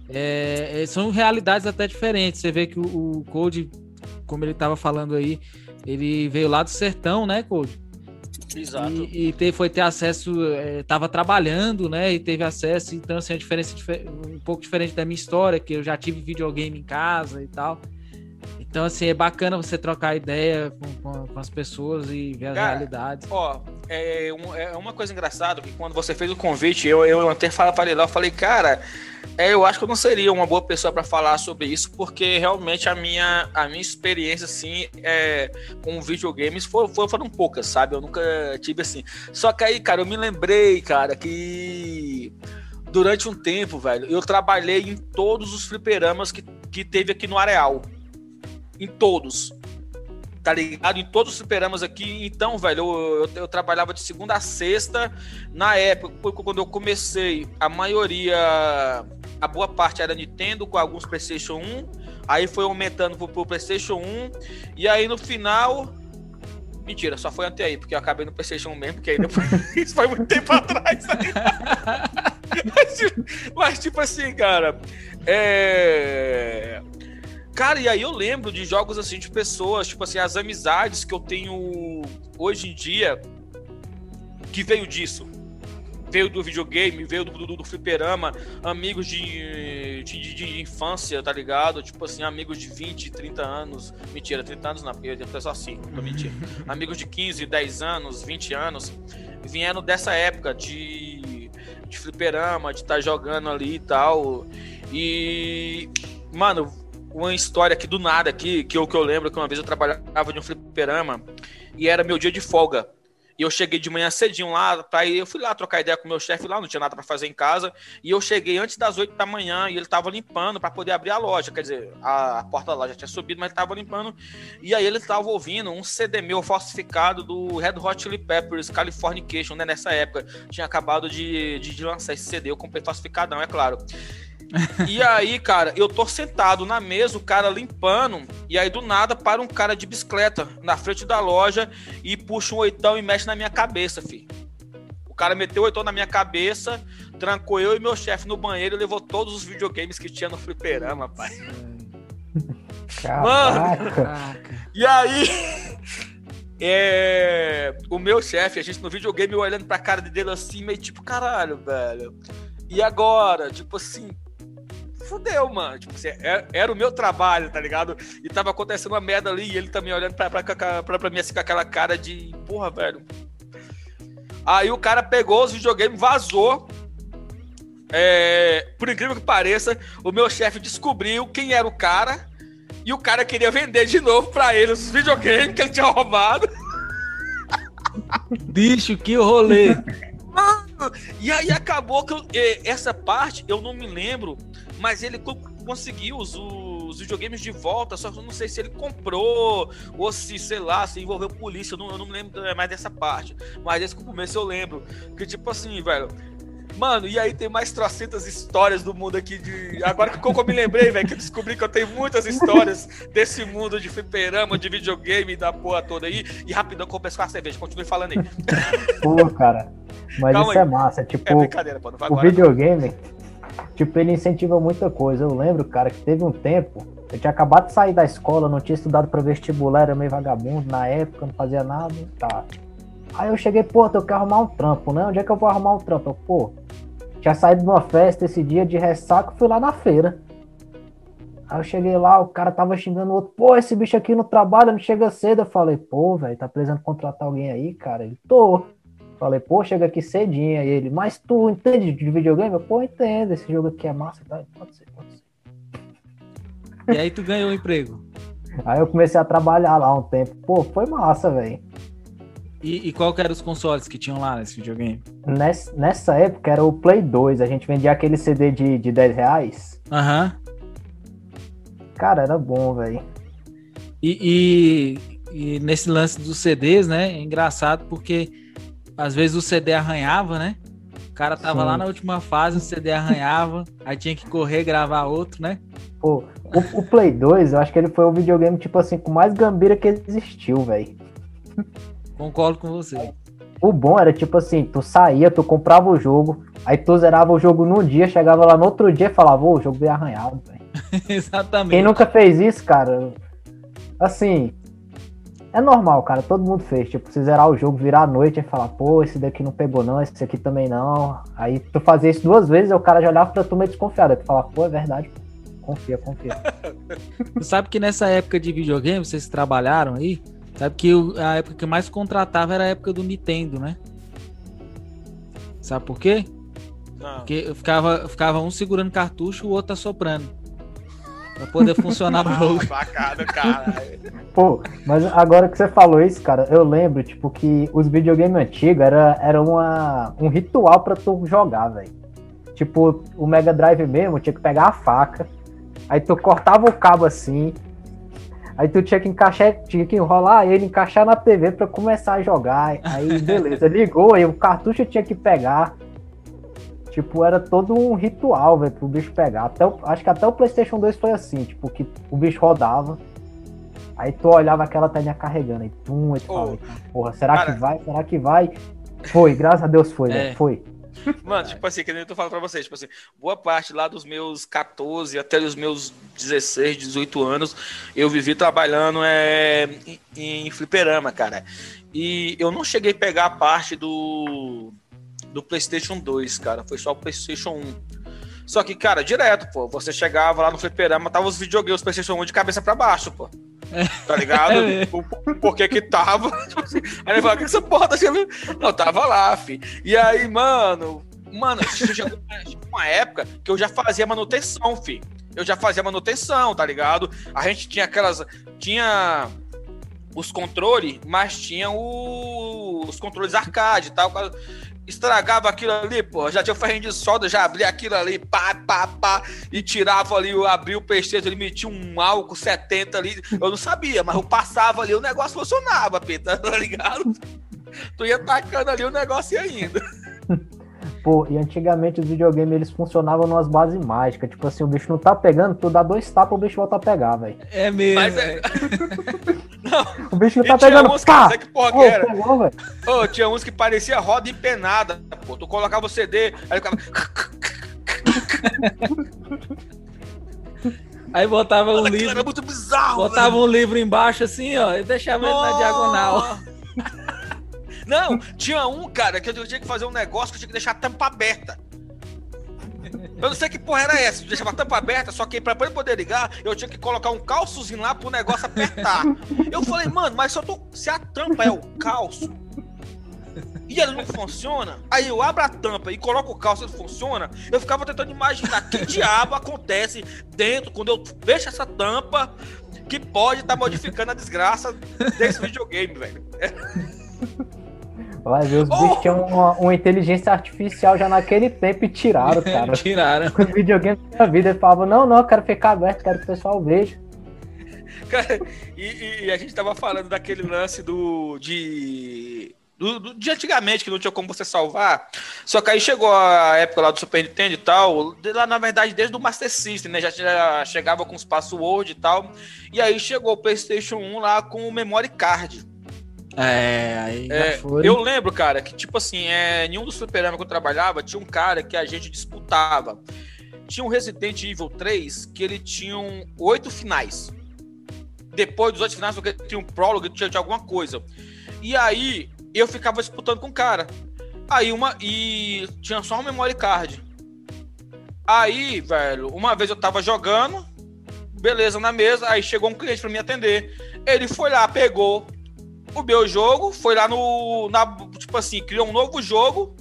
É, é, são realidades até diferentes. Você vê que o, o Code, como ele estava falando aí, ele veio lá do sertão, né, Code? Exato. E, e ter, foi ter acesso, estava é, trabalhando, né? E teve acesso, então assim, a diferença um pouco diferente da minha história, que eu já tive videogame em casa e tal. Então, assim, é bacana você trocar ideia com, com, com as pessoas e ver as Cara, realidades. Ó, é, um, é, uma coisa engraçada que quando você fez o convite, eu, eu até falei lá, eu falei, cara, é, eu acho que eu não seria uma boa pessoa para falar sobre isso, porque realmente a minha, a minha experiência, assim, é, com videogames for, for, foram poucas, sabe? Eu nunca tive assim. Só que aí, cara, eu me lembrei, cara, que durante um tempo, velho, eu trabalhei em todos os fliperamas que, que teve aqui no Areal em todos. tá ligado? Em todos os superamas aqui. Então, velho, eu, eu, eu, trabalhava de segunda a sexta. Na época, quando eu comecei, a maioria, a boa parte era Nintendo, com alguns PlayStation 1. Aí foi aumentando pro, pro PlayStation 1. E aí no final. Mentira, só foi até aí, porque eu acabei no PlayStation 1 mesmo, porque aí depois. [laughs] Isso foi muito tempo atrás. [laughs] mas, mas, tipo assim, cara. É Cara, e aí eu lembro de jogos assim de pessoas, tipo assim, as amizades que eu tenho hoje em dia que veio disso. Veio do videogame, veio do, do, do fliperama, amigos de, de, de, infância, tá ligado? Tipo assim, amigos de 20, 30 anos. Mentira, 30 anos não, porque eu devo só assim, não mentir. [laughs] amigos de 15, 10 anos, 20 anos, vieram dessa época de, de fliperama, de estar tá jogando ali e tal. E, mano, uma história aqui do nada aqui, que eu, que eu lembro que uma vez eu trabalhava de um fliperama e era meu dia de folga. E eu cheguei de manhã cedinho lá, tá, eu fui lá trocar ideia com o meu chefe lá, não tinha nada para fazer em casa, e eu cheguei antes das 8 da manhã e ele tava limpando para poder abrir a loja, quer dizer, a, a, porta da loja tinha subido, mas ele tava limpando, e aí ele tava ouvindo um CD meu falsificado do Red Hot Chili Peppers Californication, né, nessa época, tinha acabado de, de, de lançar esse CD, eu comprei falsificadão, é claro. E aí, cara, eu tô sentado na mesa, o cara limpando, e aí do nada para um cara de bicicleta na frente da loja e puxa um oitão e mexe na minha cabeça, filho. O cara meteu o oitão na minha cabeça, trancou eu e meu chefe no banheiro e levou todos os videogames que tinha no fliperama, pai. Mano, e aí, [laughs] é, o meu chefe, a gente no videogame olhando pra cara dele assim, meio tipo, caralho, velho. E agora? Tipo assim, fudeu, mano. Tipo assim, era, é, era, o meu trabalho, tá ligado? E tava acontecendo uma merda ali e ele também olhando pra, pra, pra, pra mim assim com aquela cara de porra, velho. Aí o cara pegou os videogames, vazou. É, por incrível que pareça, o meu chefe descobriu quem era o cara e o cara queria vender de novo pra ele os videogames que ele tinha roubado. Bicho, que rolê! E aí acabou que eu, essa parte eu não me lembro mas ele conseguiu os, os videogames de volta, só que eu não sei se ele comprou ou se, sei lá, se envolveu polícia, eu não, eu não lembro mais dessa parte. Mas esse começo eu lembro. Que tipo assim, velho. Mano, e aí tem mais trocentas histórias do mundo aqui de. Agora que eu me lembrei, velho, que eu descobri que eu tenho muitas histórias desse mundo de fliperama, de videogame da porra toda aí. E rapidão com a cerveja. Continue falando aí. Pô, cara. Mas Calma isso é aí. é massa. Tipo, é brincadeira, pô. Não vai o agora, videogame. Não tipo, ele incentiva muita coisa. Eu lembro, cara, que teve um tempo, eu tinha acabado de sair da escola, não tinha estudado para vestibular, era meio vagabundo na época, não fazia nada, tá. Aí eu cheguei, pô, eu quero arrumar um trampo, né? Onde é que eu vou arrumar um trampo? Eu, pô, tinha saído de uma festa esse dia de ressaca, fui lá na feira. Aí eu cheguei lá, o cara tava xingando o outro, pô, esse bicho aqui no trabalho não chega cedo. Eu falei, pô, velho, tá precisando contratar alguém aí, cara? Ele, tô. Falei, pô, chega aqui cedinho. Aí ele, mas tu entende de videogame? Eu, pô, entendo, esse jogo aqui é massa. Tá? Pode ser, pode ser. E aí tu ganhou um emprego? Aí eu comecei a trabalhar lá um tempo. Pô, foi massa, velho. E, e, qual que eram os consoles que tinham lá nesse videogame? Nessa, nessa época era o Play 2. A gente vendia aquele CD de, de 10 reais. Aham. Uhum. Cara, era bom, velho. E, e, e, nesse lance dos CDs, né? É engraçado porque às vezes o CD arranhava, né? O cara tava Sim. lá na última fase, o CD arranhava, aí tinha que correr gravar outro, né? Pô, o, o, Play 2, eu acho que ele foi o videogame, tipo assim, com mais gambira que existiu, velho. Concordo com você. O bom era, tipo assim, tu saía, tu comprava o jogo, aí tu zerava o jogo num dia, chegava lá no outro dia e falava, ô, o jogo veio arranhado, velho. [laughs] Exatamente. Quem nunca fez isso, cara? Assim, é normal, cara. Todo mundo fez. Tipo, se zerar o jogo, virar a noite e falar, pô, esse daqui não pegou, não, esse aqui também não. Aí tu fazia isso duas vezes, e o cara já olhava pra tu meio desconfiado. Aí tu fala, pô, é verdade. Confia, confia. [laughs] tu sabe que nessa época de videogame, vocês trabalharam aí? Sabe que a época que mais contratava era a época do Nintendo, né? Sabe por quê? Não. Porque ficava, ficava um segurando cartucho, o outro assoprando. Pra poder funcionar o [laughs] jogo. Bacana, cara. Pô, mas agora que você falou isso, cara, eu lembro, tipo, que os videogames antigos era, era uma, um ritual pra tu jogar, velho. Tipo, o Mega Drive mesmo tinha que pegar a faca, aí tu cortava o cabo assim, Aí tu tinha que encaixar, tinha que enrolar ele, encaixar na TV pra começar a jogar. Aí beleza, [laughs] ligou, aí o cartucho tinha que pegar. Tipo, era todo um ritual, velho, pro bicho pegar. Até o, acho que até o PlayStation 2 foi assim, tipo, que o bicho rodava. Aí tu olhava aquela telinha carregando, aí pum, e tu falava, porra, será cara- que vai? Será que vai? Foi, graças a Deus foi, É. velho, foi. Mano, tipo assim, que nem eu tô falando pra vocês, tipo assim, boa parte lá dos meus 14 até os meus 16, 18 anos, eu vivi trabalhando é, em, em fliperama, cara. E eu não cheguei a pegar a parte do, do PlayStation 2, cara, foi só o PlayStation 1. Só que, cara, direto, pô, você chegava lá no fliperama, tava os videogames PlayStation 1 de cabeça pra baixo, pô. Tá ligado? [laughs] É. Por, por- por que que tava? Assim, [laughs] aí ele falou, que essa porra tá chegando? Não, tava lá, fi. E aí, mano, mano, chegou uma época que eu já fazia manutenção, fi. Eu já fazia manutenção, tá ligado? A gente tinha aquelas. Tinha os controles, mas tinha o- os controles arcade e tal. Estragava aquilo ali, pô. Já tinha o ferrinho de solda, já abria aquilo ali, pá, pá, pá, e tirava ali, eu abria o PlayStation, ele metia um álcool 70 ali. Eu não sabia, mas eu passava ali, o negócio funcionava, Pita, [laughs] tá ligado? Tu ia tacando ali, o negócio ia indo. [laughs] Pô, e antigamente os videogames eles funcionavam numas bases mágicas. Tipo assim, o bicho não tá pegando, tu dá dois tapas, o bicho volta a pegar, velho. É mesmo. Mas é- é. [laughs] [laughs] O bicho não tá tinha pegando, uns, pá! que porra que era? pegou, tinha uns que parecia roda empenada, pô. Tu colocava o CD, aí ficava. [laughs] Aí botava um livro, era muito bizarro. botava um livro embaixo assim, ó, e deixava ele na diagonal. Não, tinha um, cara, que eu tinha que fazer um negócio que eu tinha que deixar a tampa aberta. Eu não sei que porra era essa. Eu deixava a tampa aberta, só que pra poder ligar, eu tinha que colocar um calçozinho lá pro negócio apertar. Eu falei, mano, mas se, tô, se a tampa é o calço e ele não funciona, aí eu abro a tampa e coloco o calço e ele funciona, eu ficava tentando imaginar que diabo acontece dentro quando eu fecho essa tampa que pode estar modificando a desgraça desse videogame, velho. Vai ver, os Oh! bichos tinham uma, uma inteligência artificial já naquele tempo e tiraram, [laughs] cara. Tiraram. Os videogames da vida, ele falava, não, não, eu quero ficar aberto, quero que o pessoal veja. Cara, e, e- a gente tava falando daquele lance do. de. Do, do- de antigamente, que não tinha como você salvar. Só que aí chegou a época lá do Super Nintendo e tal. de Lá, na verdade, desde o Master System, né? Já, já chegava com os passwords e tal. E aí chegou o PlayStation 1 lá com o memory card. É, aí É, foi. eu lembro, cara, que tipo assim, é, em um dos fliperamas que eu trabalhava, tinha um cara que a gente disputava. Tinha um Resident Evil 3 que ele tinha um oito finais. Depois dos oito finais, tinha um prólogo, tinha, tinha alguma coisa. E aí, eu ficava disputando com o cara. Aí uma. E tinha só um memory card. Aí, velho, uma vez eu tava jogando, beleza, na mesa, aí chegou um cliente pra me atender. Ele foi lá, pegou o meu jogo, foi lá no. Na, tipo assim, criou um novo jogo,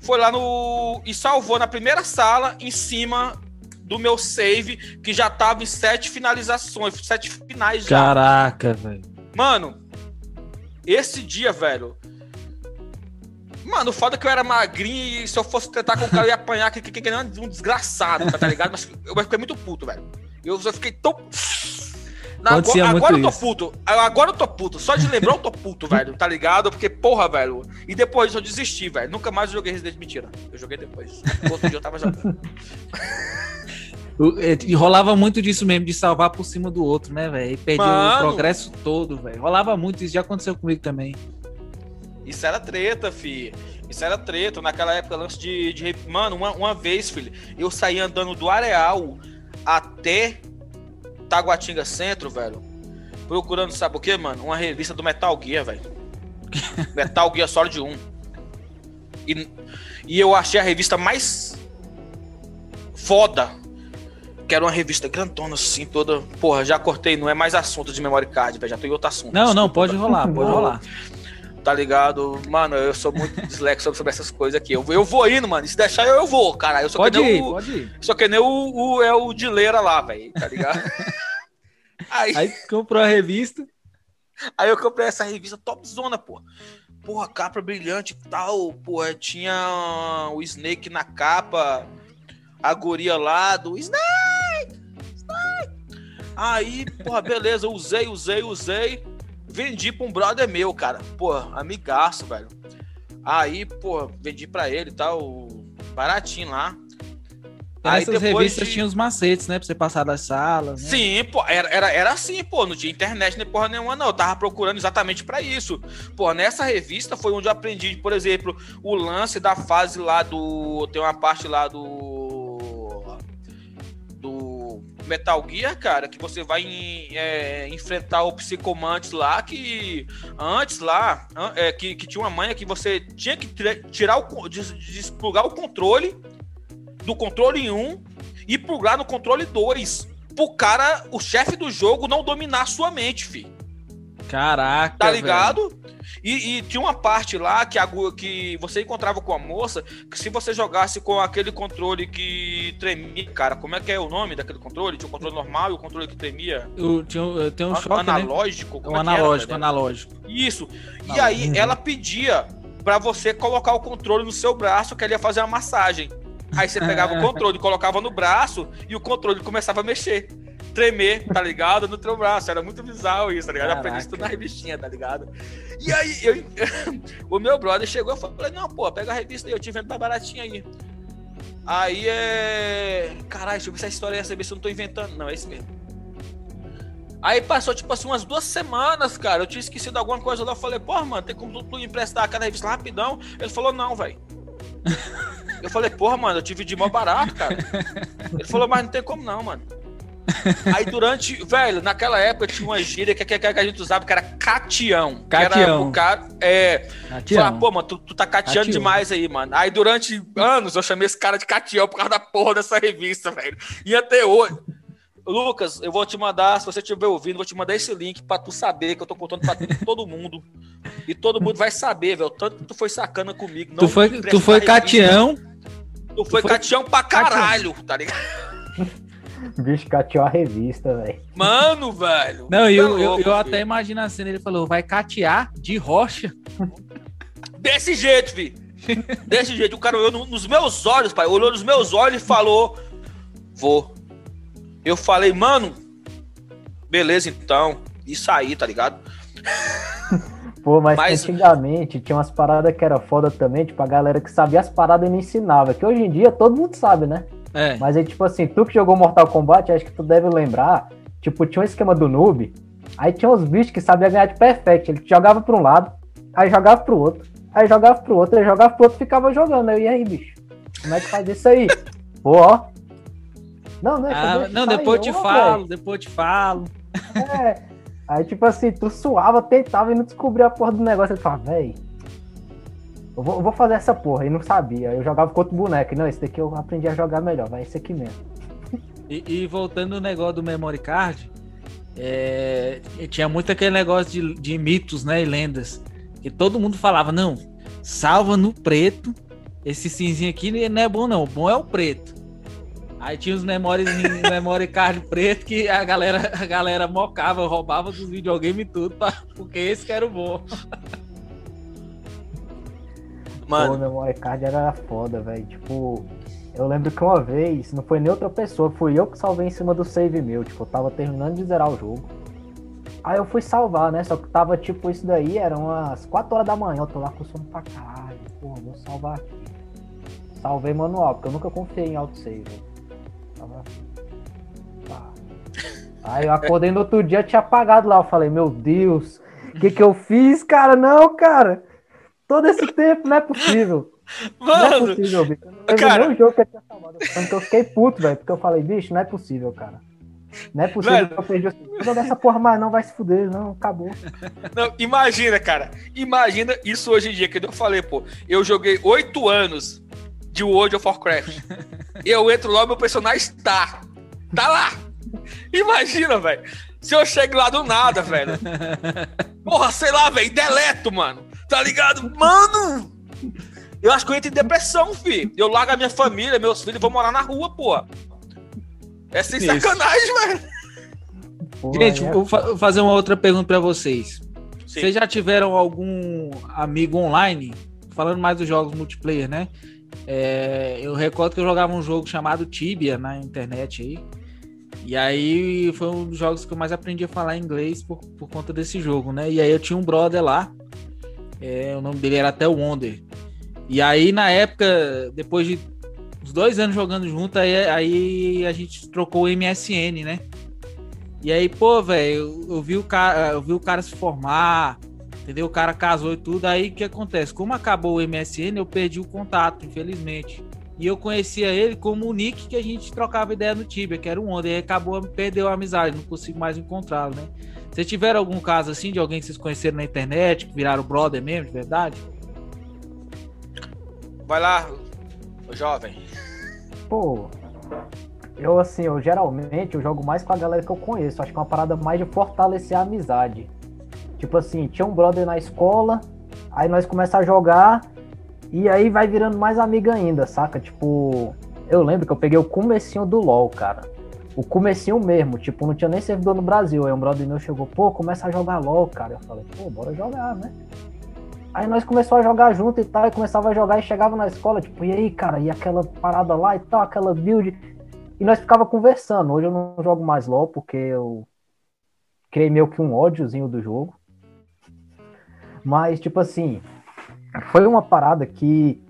foi lá no. e salvou na primeira sala, em cima do meu save, que já tava em sete finalizações, sete finais já. Caraca, velho. Mano, esse dia, velho. Mano, o foda é que eu era magrinho e se eu fosse tentar com o cara eu ia apanhar que, que, que, que um desgraçado, tá ligado? Mas eu fiquei muito puto, velho. Eu só fiquei tão. Na- Acontecia agora, muito agora eu tô puto. Agora eu tô puto. Só de lembrar eu tô puto, [laughs] velho. Tá ligado? Porque, porra, velho. E depois eu desisti, velho. Nunca mais joguei Resident Mentira. Eu joguei depois. Outro dia eu tava jogando. [laughs] É, E rolava muito disso mesmo, de salvar por cima do outro, né, velho? E perdia o progresso todo, velho. Rolava muito, isso já aconteceu comigo também. Isso era treta, fi. Isso era treta. Naquela época, lance de. de Mano, uma, uma vez, filho, eu saí andando do Areal até Taguatinga Centro, velho. Procurando, sabe o que, mano? Uma revista do Metal Gear, velho. [laughs] Metal Gear Solid 1. E, e eu achei a revista mais foda. Que era uma revista grandona, assim, toda. Porra, já cortei, não é mais assunto de memory card, velho. Já tô em outro assunto. Não, não, pode rolar, pode rolar. Tá ligado? Mano, eu sou muito [laughs] dislexo sobre, sobre essas coisas aqui. Eu, vou- eu vou indo, mano. Se deixar, eu, eu vou, cara. Eu sou Pode que nem ir, o, pode ir. Só que nem o, o, é o Dileira lá, velho. Tá ligado? [laughs] aí, Aí comprou a revista. aí eu comprei essa revista topzona, pô. Porra, capa brilhante e tal. Porra, tinha o Snake na capa. A guria lá do Snake! Snake! Aí, porra, beleza, usei, usei, usei. Vendi pra um brother meu, cara. Porra, amigaço, velho. Aí, porra, vendi pra ele e tal, baratinho lá. Aí Essas revistas de... tinham os macetes, né? Pra você passar das salas. Né? Sim, pô, era, era, era assim, pô. Não tinha internet nem porra nenhuma, não. Eu tava procurando exatamente para isso. Pô, nessa revista foi onde eu aprendi, por exemplo, o lance da fase lá do. Tem uma parte lá do. Metal Gear, cara, que você vai é, enfrentar o Psicomantes lá, que antes lá, é, que, que tinha uma manha que você tinha que tirar o. desplugar o controle do controle 1 e plugar no controle 2. Pro cara, o chefe do jogo, não dominar sua mente, fi. Caraca. Tá ligado? E, e, tinha uma parte lá que, a, que você encontrava com a moça que se você jogasse com aquele controle que tremia, cara, como é que é o nome daquele controle? Tinha o controle normal e o controle que tremia. Eu, tinha, tem um choque, né? analógico. Né? Um analógico, era, analógico. Isso. E aí ela pedia para você colocar o controle no seu braço que ela ia fazer uma massagem. Aí você pegava o [laughs] controle, colocava no braço e o controle começava a mexer. Tremer, tá ligado? No teu braço. Era muito bizarro isso, tá ligado? Caraca. Aprendi isso tudo na revistinha, tá ligado? E aí, eu, [laughs] o meu brother chegou e falou: Não, pô, pega a revista aí, eu te vendo mais baratinho aí. Aí é. Caralho, deixa eu ver se a história é essa, ver se eu não tô inventando. Não, é isso mesmo. Aí passou, tipo assim, umas duas semanas, cara. Eu tinha esquecido alguma coisa lá. Eu falei, porra, mano, tem como tu, emprestar aquela revista rapidão? Ele falou, não, velho. Eu falei, porra, mano, eu tive de mão barato, cara. Ele falou, mas não tem como não, mano. [laughs] Aí durante, velho, naquela época tinha uma gíria que, que, que a gente usava que era catião. Catião. o cara, é. Falar, pô, mano, tu, tu tá cateando catião. demais aí, mano. Aí durante anos eu chamei esse cara de catião por causa da porra dessa revista, velho. E até hoje. Lucas, eu vou te mandar, se você estiver ouvindo, vou te mandar esse link pra tu saber que eu tô contando pra todo mundo. E todo mundo vai saber, velho. Tanto que tu foi sacana comigo. tu foi, tu foi catião. Tu foi, foi catião pra caralho, tá ligado? [laughs] [laughs] Bicho, cateou a revista, velho. Mano, velho. Não, eu, tá louco, eu, eu até imagino a cena, ele falou, vai catear de rocha. [laughs] Desse jeito, vi. Desse jeito. O cara olhou nos meus olhos, pai. Olhou nos meus olhos e falou: Vou. Eu falei, mano, beleza então. Isso aí, tá ligado? [laughs] Pô, mas, mas, antigamente tinha umas paradas que era foda também, tipo, a galera que sabia as paradas e não ensinava. Que hoje em dia todo mundo sabe, né? É. Mas aí, tipo assim, tu que jogou Mortal Kombat, acho que tu deve lembrar, tipo, tinha um esquema do noob, aí tinha uns bichos que sabiam ganhar de perfect. Ele jogava pra um lado, aí jogava pro outro, aí jogava pro outro, aí jogava pro outro ficava jogando. Aí, e aí, bicho? Como é que faz isso aí? [laughs] Pô, ó. Não, não, é ah, não depois eu te falo, depois te falo. É. Aí, tipo assim, tu suava, tentava e não descobria a porra do negócio. Ele falava, véi, eu vou, eu vou, fazer essa porra. E não sabia. Eu jogava com outro boneco. Não, esse daqui eu aprendi a jogar melhor, vai esse aqui mesmo. E, e voltando no negócio do memory card, é, tinha muito aquele negócio de, de mitos, né, e lendas. Que todo mundo falava, não, salva no preto. Esse cinzinho aqui não é bom, não. O bom é o preto. Aí tinha os memories em [laughs] memory card preto que a galera, a galera mocava, roubava dos videogames e tudo, pra, porque esse que era o bom. [laughs] Mano. o memory card era foda, velho. Tipo, eu lembro que uma vez, não foi nem outra pessoa, fui eu que salvei em cima do save meu. Tipo, eu tava terminando de zerar o jogo. Aí eu fui salvar, né? Só que tava tipo, isso daí eram umas 4 horas da manhã. Eu tô lá com sono pra caralho. Pô, vou salvar aqui. Salvei manual, porque eu nunca confiei em autosave. Tava... Tá. Aí eu acordei no outro dia, tinha apagado lá. Eu falei, meu Deus, o que que eu fiz, cara? Não, cara. Todo esse tempo, não é possível. Mano, [laughs] não é possível, bicho. Eu cara... o jogo que eu tinha salvado. Eu fiquei puto, velho, porque eu falei, bicho, não é possível, cara. Não é possível velho... que eu perdi. Não dessa porra mais, não vai se fuder, não, acabou. [laughs] Não, imagina, cara. Imagina isso hoje em dia, que eu falei, pô. Eu joguei oito anos de World of Warcraft. eu entro lá, meu personagem tá. Tá lá! Imagina, velho. Se eu chego lá do nada, velho. Porra, sei lá, velho, deleto, mano. Tá ligado? Mano! Eu acho que eu entro em depressão, fi. Eu largo a minha família, meus filhos vão morar na rua, pô. É sem Isso. sacanagem, velho. Gente, é... vou fazer uma outra pergunta para vocês. Sim. Vocês já tiveram algum amigo online? Falando mais dos jogos multiplayer, né? É, eu recordo que eu jogava um jogo chamado Tibia na internet aí. E aí foi um dos jogos que eu mais aprendi a falar inglês por, por conta desse jogo, né? E aí eu tinha um brother lá, é, o nome dele era até Wonder. E aí, na época, depois de uns dois anos jogando junto, aí, aí a gente trocou o MSN, né? E aí, pô, velho, eu, eu, vi o cara, eu vi o cara se formar, entendeu? O cara casou e tudo. Aí o que acontece? Como acabou o MSN, eu perdi o contato, infelizmente. E eu conhecia ele como o Nick que a gente trocava ideia no Tibia, que era um onda. E acabou, perdeu a amizade, não consigo mais encontrá-lo, né? Vocês tiveram algum caso assim de alguém que vocês conheceram na internet, que viraram brother mesmo, de verdade? Vai lá, jovem. Pô, eu assim, eu geralmente eu jogo mais com a galera que eu conheço. Acho que é uma parada mais de fortalecer a amizade. Tipo assim, tinha um brother na escola, aí nós começamos a jogar, e aí vai virando mais amigo ainda, saca? Tipo, eu lembro que eu peguei o comecinho do LoL, cara. O comecinho mesmo, tipo, não tinha nem servidor no Brasil. Aí um brother meu chegou, pô, começa a jogar LoL, cara. Eu falei, pô, bora jogar, né? Aí nós começamos a jogar junto e tal, e começava a jogar e chegava na escola, tipo, e aí, cara, e aquela parada lá e tal, aquela build. E nós ficava conversando. Hoje eu não jogo mais LoL porque eu criei meio que um ódiozinho do jogo. Mas, tipo assim, foi uma parada que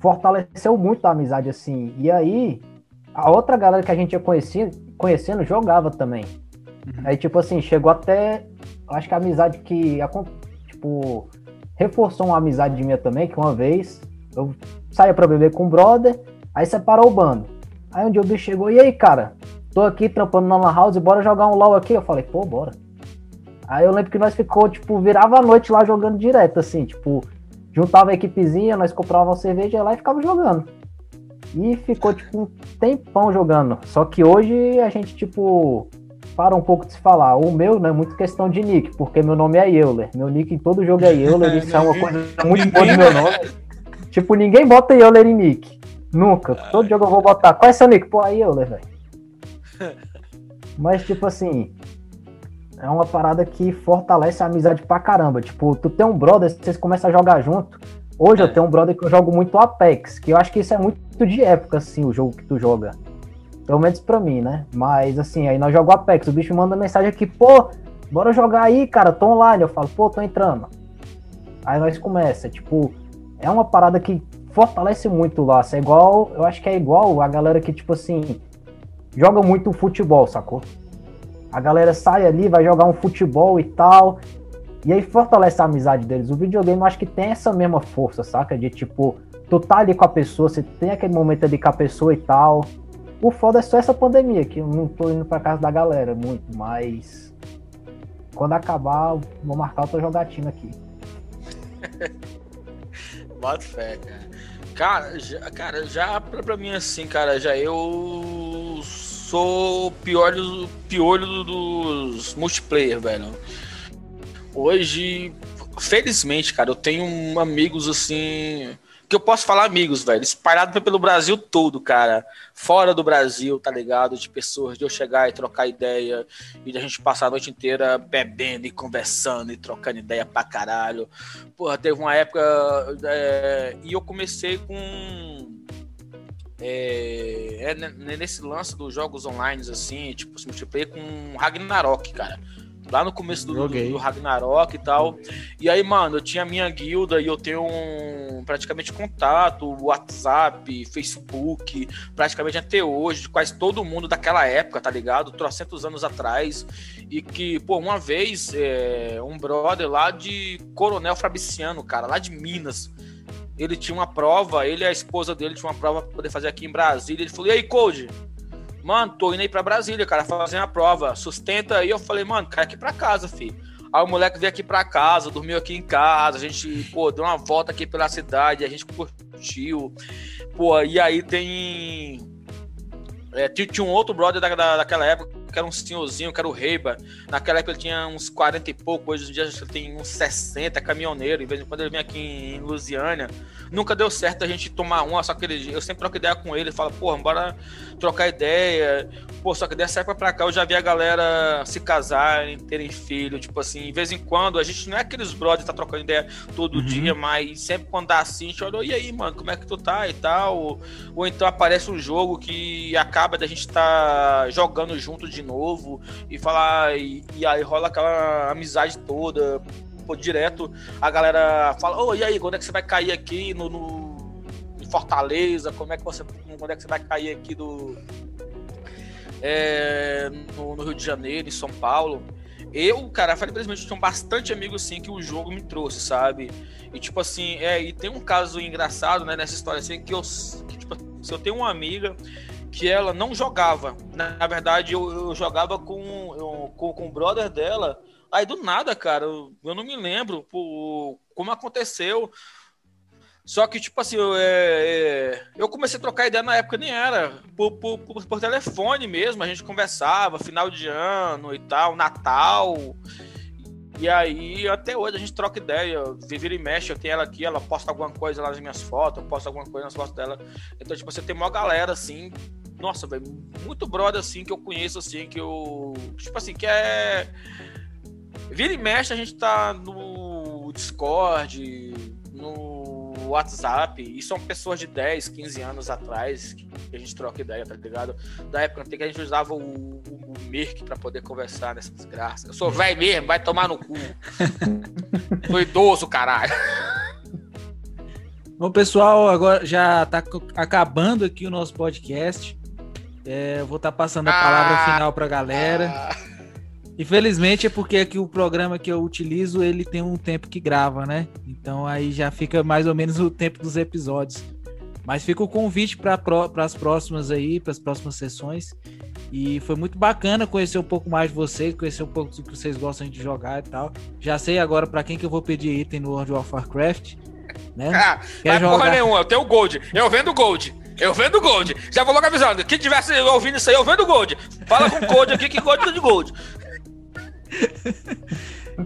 fortaleceu muito a amizade, assim. E aí, a outra galera que a gente ia conhecendo, conhecendo jogava também. Uhum. Aí, tipo assim, chegou até. Acho que a amizade que. Tipo, reforçou uma amizade minha também, que uma vez eu saía pra beber com um brother, aí separou o bando. Aí um dia o bicho chegou, e aí, cara? Tô aqui trampando na Lan House, bora jogar um LOL aqui? Eu falei, pô, bora. Aí eu lembro que nós ficou, tipo, virava a noite lá jogando direto, assim, tipo, juntava a equipezinha, nós comprava uma cerveja lá e ficava jogando. E ficou, tipo, um tempão jogando. Só que hoje a gente, tipo, para um pouco de se falar. O meu não é muito questão de nick, porque meu nome é Euler. Meu nick em todo jogo é Euler, isso é uma coisa [laughs] muito boa do meu nome. Tipo, ninguém bota Euler em nick. Nunca. Todo jogo eu vou botar. Qual é seu nick? Pô, aí Euler, velho. [laughs] Mas, tipo assim, é uma parada que fortalece a amizade pra caramba. Tipo, tu tem um brother, vocês começam a jogar junto. Hoje é. eu tenho um brother que eu jogo muito Apex, que eu acho que isso é muito de época, assim, o jogo que tu joga. Pelo menos pra mim, né? Mas, assim, aí nós jogamos Apex, o bicho manda mensagem aqui, pô, bora jogar aí, cara, tô online. Eu falo, pô, tô entrando. Aí nós começa, tipo, é uma parada que fortalece muito o laço. É igual, eu acho que é igual a galera que, tipo assim, joga muito futebol, sacou? A galera sai ali, vai jogar um futebol e tal. E aí fortalece a amizade deles. O videogame eu acho que tem essa mesma força, saca? De tipo, tu tá ali com a pessoa, você tem aquele momento ali com a pessoa e tal. O foda é só essa pandemia, que eu não tô indo pra casa da galera muito, mas. Quando acabar, vou marcar outra jogatina aqui. [laughs] Bota fé, cara. Cara, já, cara, já pra, pra mim assim, cara, já eu sou piolho, piolho dos multiplayer, velho. Hoje, felizmente, cara, eu tenho amigos assim. Que eu posso falar amigos, velho, espalhado pelo Brasil todo, cara. Fora do Brasil, tá ligado? De pessoas, de eu chegar e trocar ideia, e de a gente passar a noite inteira bebendo e conversando e trocando ideia pra caralho. Porra, teve uma época. É, e eu comecei com é, é, nesse lance dos jogos online, assim, tipo, se multiplayer com Ragnarok, cara. Lá no começo do, do, do, Ragnarok e tal. E aí, mano, eu tinha minha guilda e eu tenho um, praticamente contato, WhatsApp, Facebook, praticamente até hoje, de quase todo mundo daquela época, tá ligado? Trocentos anos atrás. E que, pô, uma vez, é, um brother lá de Coronel Fabriciano, cara, lá de Minas ele tinha uma prova, ele e a esposa dele tinha uma prova pra poder fazer aqui em Brasília. Ele falou: E aí, Code? Mano, tô indo aí pra Brasília, cara, fazer a prova. Sustenta aí. Eu falei: Mano, cara, aqui pra casa, filho. Aí o moleque veio aqui pra casa, dormiu aqui em casa. A gente, pô, deu uma volta aqui pela cidade, a gente curtiu. Pô, e aí tem. É, tinha um outro brother da, da, daquela época que era um senhorzinho, que era o Reiba. Naquela época ele tinha uns 40 e pouco, hoje em dia ele tem uns 60, caminhoneiro. Em vez de quando ele vem aqui em Lusiânia. Nunca deu certo a gente tomar uma, só que ele, eu sempre troco ideia com ele, fala, pô, bora trocar ideia. Pô, só que dessa época pra cá eu já vi a galera se casarem, terem filho, tipo assim, de vez em quando, a gente não é aqueles brothers tá trocando ideia todo uhum. dia, mas sempre quando dá assim, a gente olha, e aí, mano, como é que tu tá e tal? Ou, ou então aparece um jogo que acaba da gente tá jogando junto de novo e falar, e, e aí rola aquela amizade toda pô, direto a galera fala, ô, oh, e aí, quando é que você vai cair aqui no, no Fortaleza? Como é que você. Quando é que você vai cair aqui do. É, no, no, Rio de Janeiro, em São Paulo. Eu, cara, infelizmente, tinha bastante amigos assim que o jogo me trouxe, sabe? E tipo assim, é, e tem um caso engraçado, né, nessa história assim, que eu, que, tipo, se eu tenho uma amiga que ela não jogava. Na, verdade, eu, eu jogava com, eu, com, com o brother dela Aí do nada, cara, eu, eu não me lembro como aconteceu. Só que, tipo assim, eu, é, é, eu comecei a trocar ideia na época, nem era. Por, por, por, por, telefone mesmo, a gente conversava, final de ano e tal, Natal. E aí, até hoje, a gente troca ideia. Vira e mexe, eu tenho ela aqui, ela posta alguma coisa lá nas minhas fotos, eu posto alguma coisa nas fotos dela. Então, tipo, você tem uma galera, assim, nossa, velho, muito brother, assim, que eu conheço, assim, que eu. Tipo assim, que é Vira e mexe, a gente tá no Discord, WhatsApp, e são pessoas de 10, 15 anos atrás que a gente troca ideia, tá ligado? Da época que a gente usava o, o, o Mirk pra poder conversar nessa desgraça. Eu sou velho mesmo, vai tomar no cu. sou idoso, caralho. Bom, pessoal, agora já tá acabando aqui o nosso podcast. É, eu vou estar tá passando a palavra ah, final pra galera. Ah. Infelizmente é porque aqui o programa que eu utilizo, ele tem um tempo que grava, né? Então aí já fica mais ou menos o tempo dos episódios. Mas fica o convite para as próximas aí, para as próximas sessões. E foi muito bacana conhecer um pouco mais de vocês, conhecer um pouco do que vocês gostam de jogar e tal. Já sei agora para quem que eu vou pedir item no World of Warcraft. Né? Ah, Quer jogar... porra nenhuma, eu tenho Gold. Eu vendo Gold. Eu vendo Gold. Já vou logo avisando. Quem tivesse ouvindo isso aí, eu vendo Gold. Fala com Gold aqui que Gold é de Gold.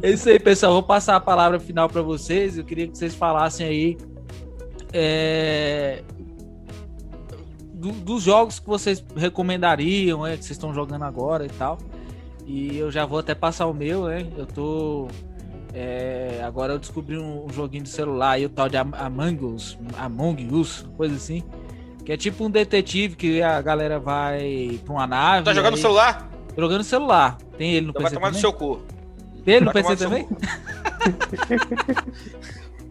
É isso aí, pessoal. Vou passar a palavra final para vocês. Eu queria que vocês falassem aí é, do, dos jogos que vocês recomendariam, é, que vocês estão jogando agora e tal. E eu já vou até passar o meu, né? Eu tô. É, agora eu descobri um, um, joguinho de celular aí, o tal de Among Us, Among Us, coisa assim. Que é tipo um detetive que a galera vai pra uma nave. Tá jogando no celular? Jogando no celular. Tem ele no então PC vai tomar também? no seu cu. Tem ele no vai PC também? [laughs]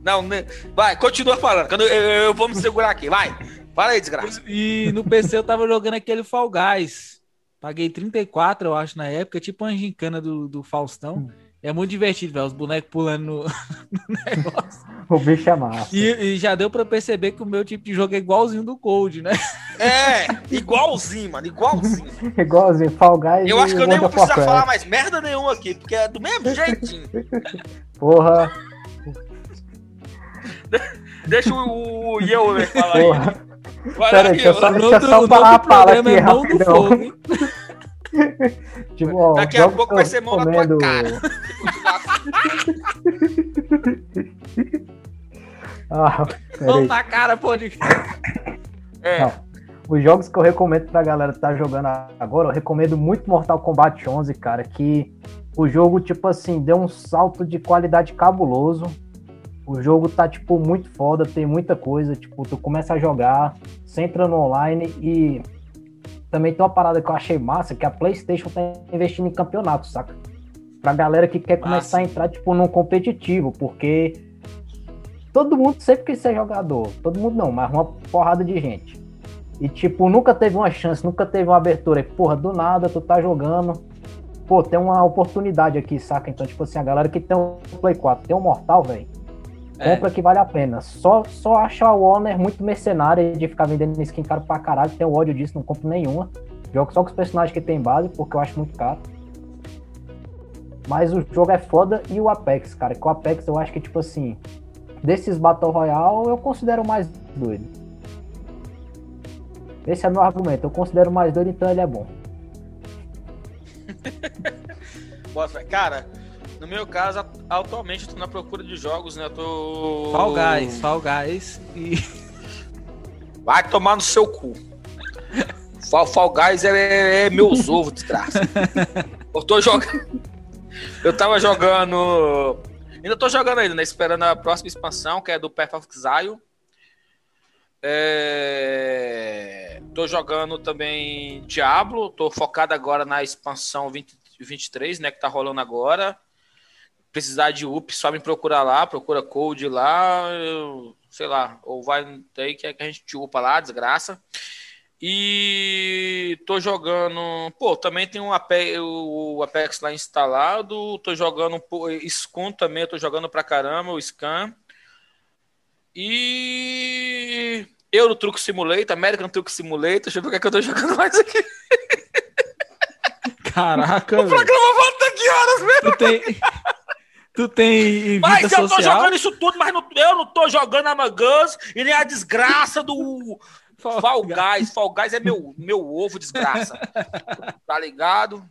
Não, né? vai, continua falando. Eu, eu, eu, vou me segurar aqui, vai. Fala aí, desgraça. E no PC eu tava jogando aquele Fall Guys. Paguei 34, eu acho, na época, tipo uma gincana do, do Faustão. Hum. É muito divertido, velho. Os bonecos pulando no, [laughs] no negócio. o bicho é massa. E, e, já deu pra perceber que o meu tipo de jogo é igualzinho do Cold, né? É, igualzinho, mano. Igualzinho. [laughs] igualzinho. Fall Guys. Eu acho que eu nem vou precisar falar mais merda nenhuma aqui, porque é do mesmo jeitinho. [laughs] Porra. Deixa o, o Yeoler falar Porra. aí. Pera aí, deixa eu só, deixa eu só falar a fala aqui é rapidão. [laughs] tipo, ó, Daqui a pouco vai ser mão comendo... na tua cara. [laughs] ah, mão na cara, pô. De... [laughs] É. Não. Os jogos que eu recomendo pra galera que tá jogando agora, eu recomendo muito Mortal Kombat 11, cara, que o jogo, tipo assim, deu um salto de qualidade cabuloso. O jogo tá, tipo, muito foda, tem muita coisa. Tipo, tu começa a jogar, você entra no online e também tem uma parada que eu achei massa, que a PlayStation tá investindo em campeonato, saca? Pra galera que quer começar a entrar, tipo, num competitivo, porque todo mundo sempre quis ser jogador. Todo mundo não, mas uma porrada de gente. E, tipo, nunca teve uma chance, nunca teve uma abertura. E, porra, do nada, tu tá jogando. Pô, tem uma oportunidade aqui, saca? Então, tipo assim, a galera que tem um Play 4, tem um Mortal, velho é. Compra que vale a pena. Só, só acho a Warner muito mercenária de ficar vendendo skin caro pra caralho. Tenho ódio disso, não compro nenhuma. Jogo só com os personagens que tem base, porque eu acho muito caro. Mas o jogo é foda e o Apex, cara. Que o Apex eu acho que, tipo assim, desses Battle Royale eu considero mais doido. Esse é meu argumento. Eu considero mais doido, então ele é bom. [laughs] Cara, no meu caso, atualmente eu tô na procura de jogos, né? Eu tô. Fall Guys, Fall Guys e. [laughs] Vai tomar no seu cu. Fall, Fall Guys é, é, é meus ovos, desgraça. Eu tô jogando. Eu tava jogando. Ainda tô jogando ainda, né? Esperando a próxima expansão, que é do Path of Exile. É... Tô jogando também Diablo. Tô focado agora na expansão 20, 23, né? Que tá rolando agora. Precisar de up, só me procurar lá, procura code lá, eu, sei lá, ou vai aí que a gente te upa lá, desgraça. E tô jogando. Pô, também tem um Apex, o Apex lá instalado. Tô jogando Scum também, tô jogando pra caramba, o Scan. E. Euro Truck Simulator, American Truck Simulator. Deixa eu ver o que, é que eu tô jogando [laughs] mais aqui. Caraca, O programa volta que horas mesmo? Tu tem. Tu tem Mas eu tô social? jogando isso tudo, mas não- eu não tô jogando Among Us e nem a desgraça do Fall Guys. Fall Guys é meu, meu ovo, desgraça. [laughs] Tá ligado?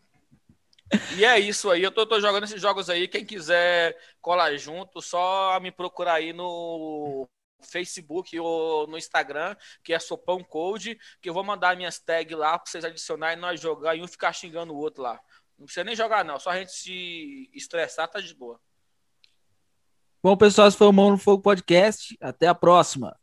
E é isso aí. Eu tô, tô jogando esses jogos aí. Quem quiser colar junto, só me procurar aí no Facebook ou no Instagram, que é Sopão Code, que eu vou mandar minhas tags lá pra vocês adicionarem e nós jogar e um ficar xingando o outro lá. Não precisa nem jogar, não. Só a gente se estressar, tá de boa. Bom, pessoal, esse foi o Mão no Fogo Podcast. Até a próxima.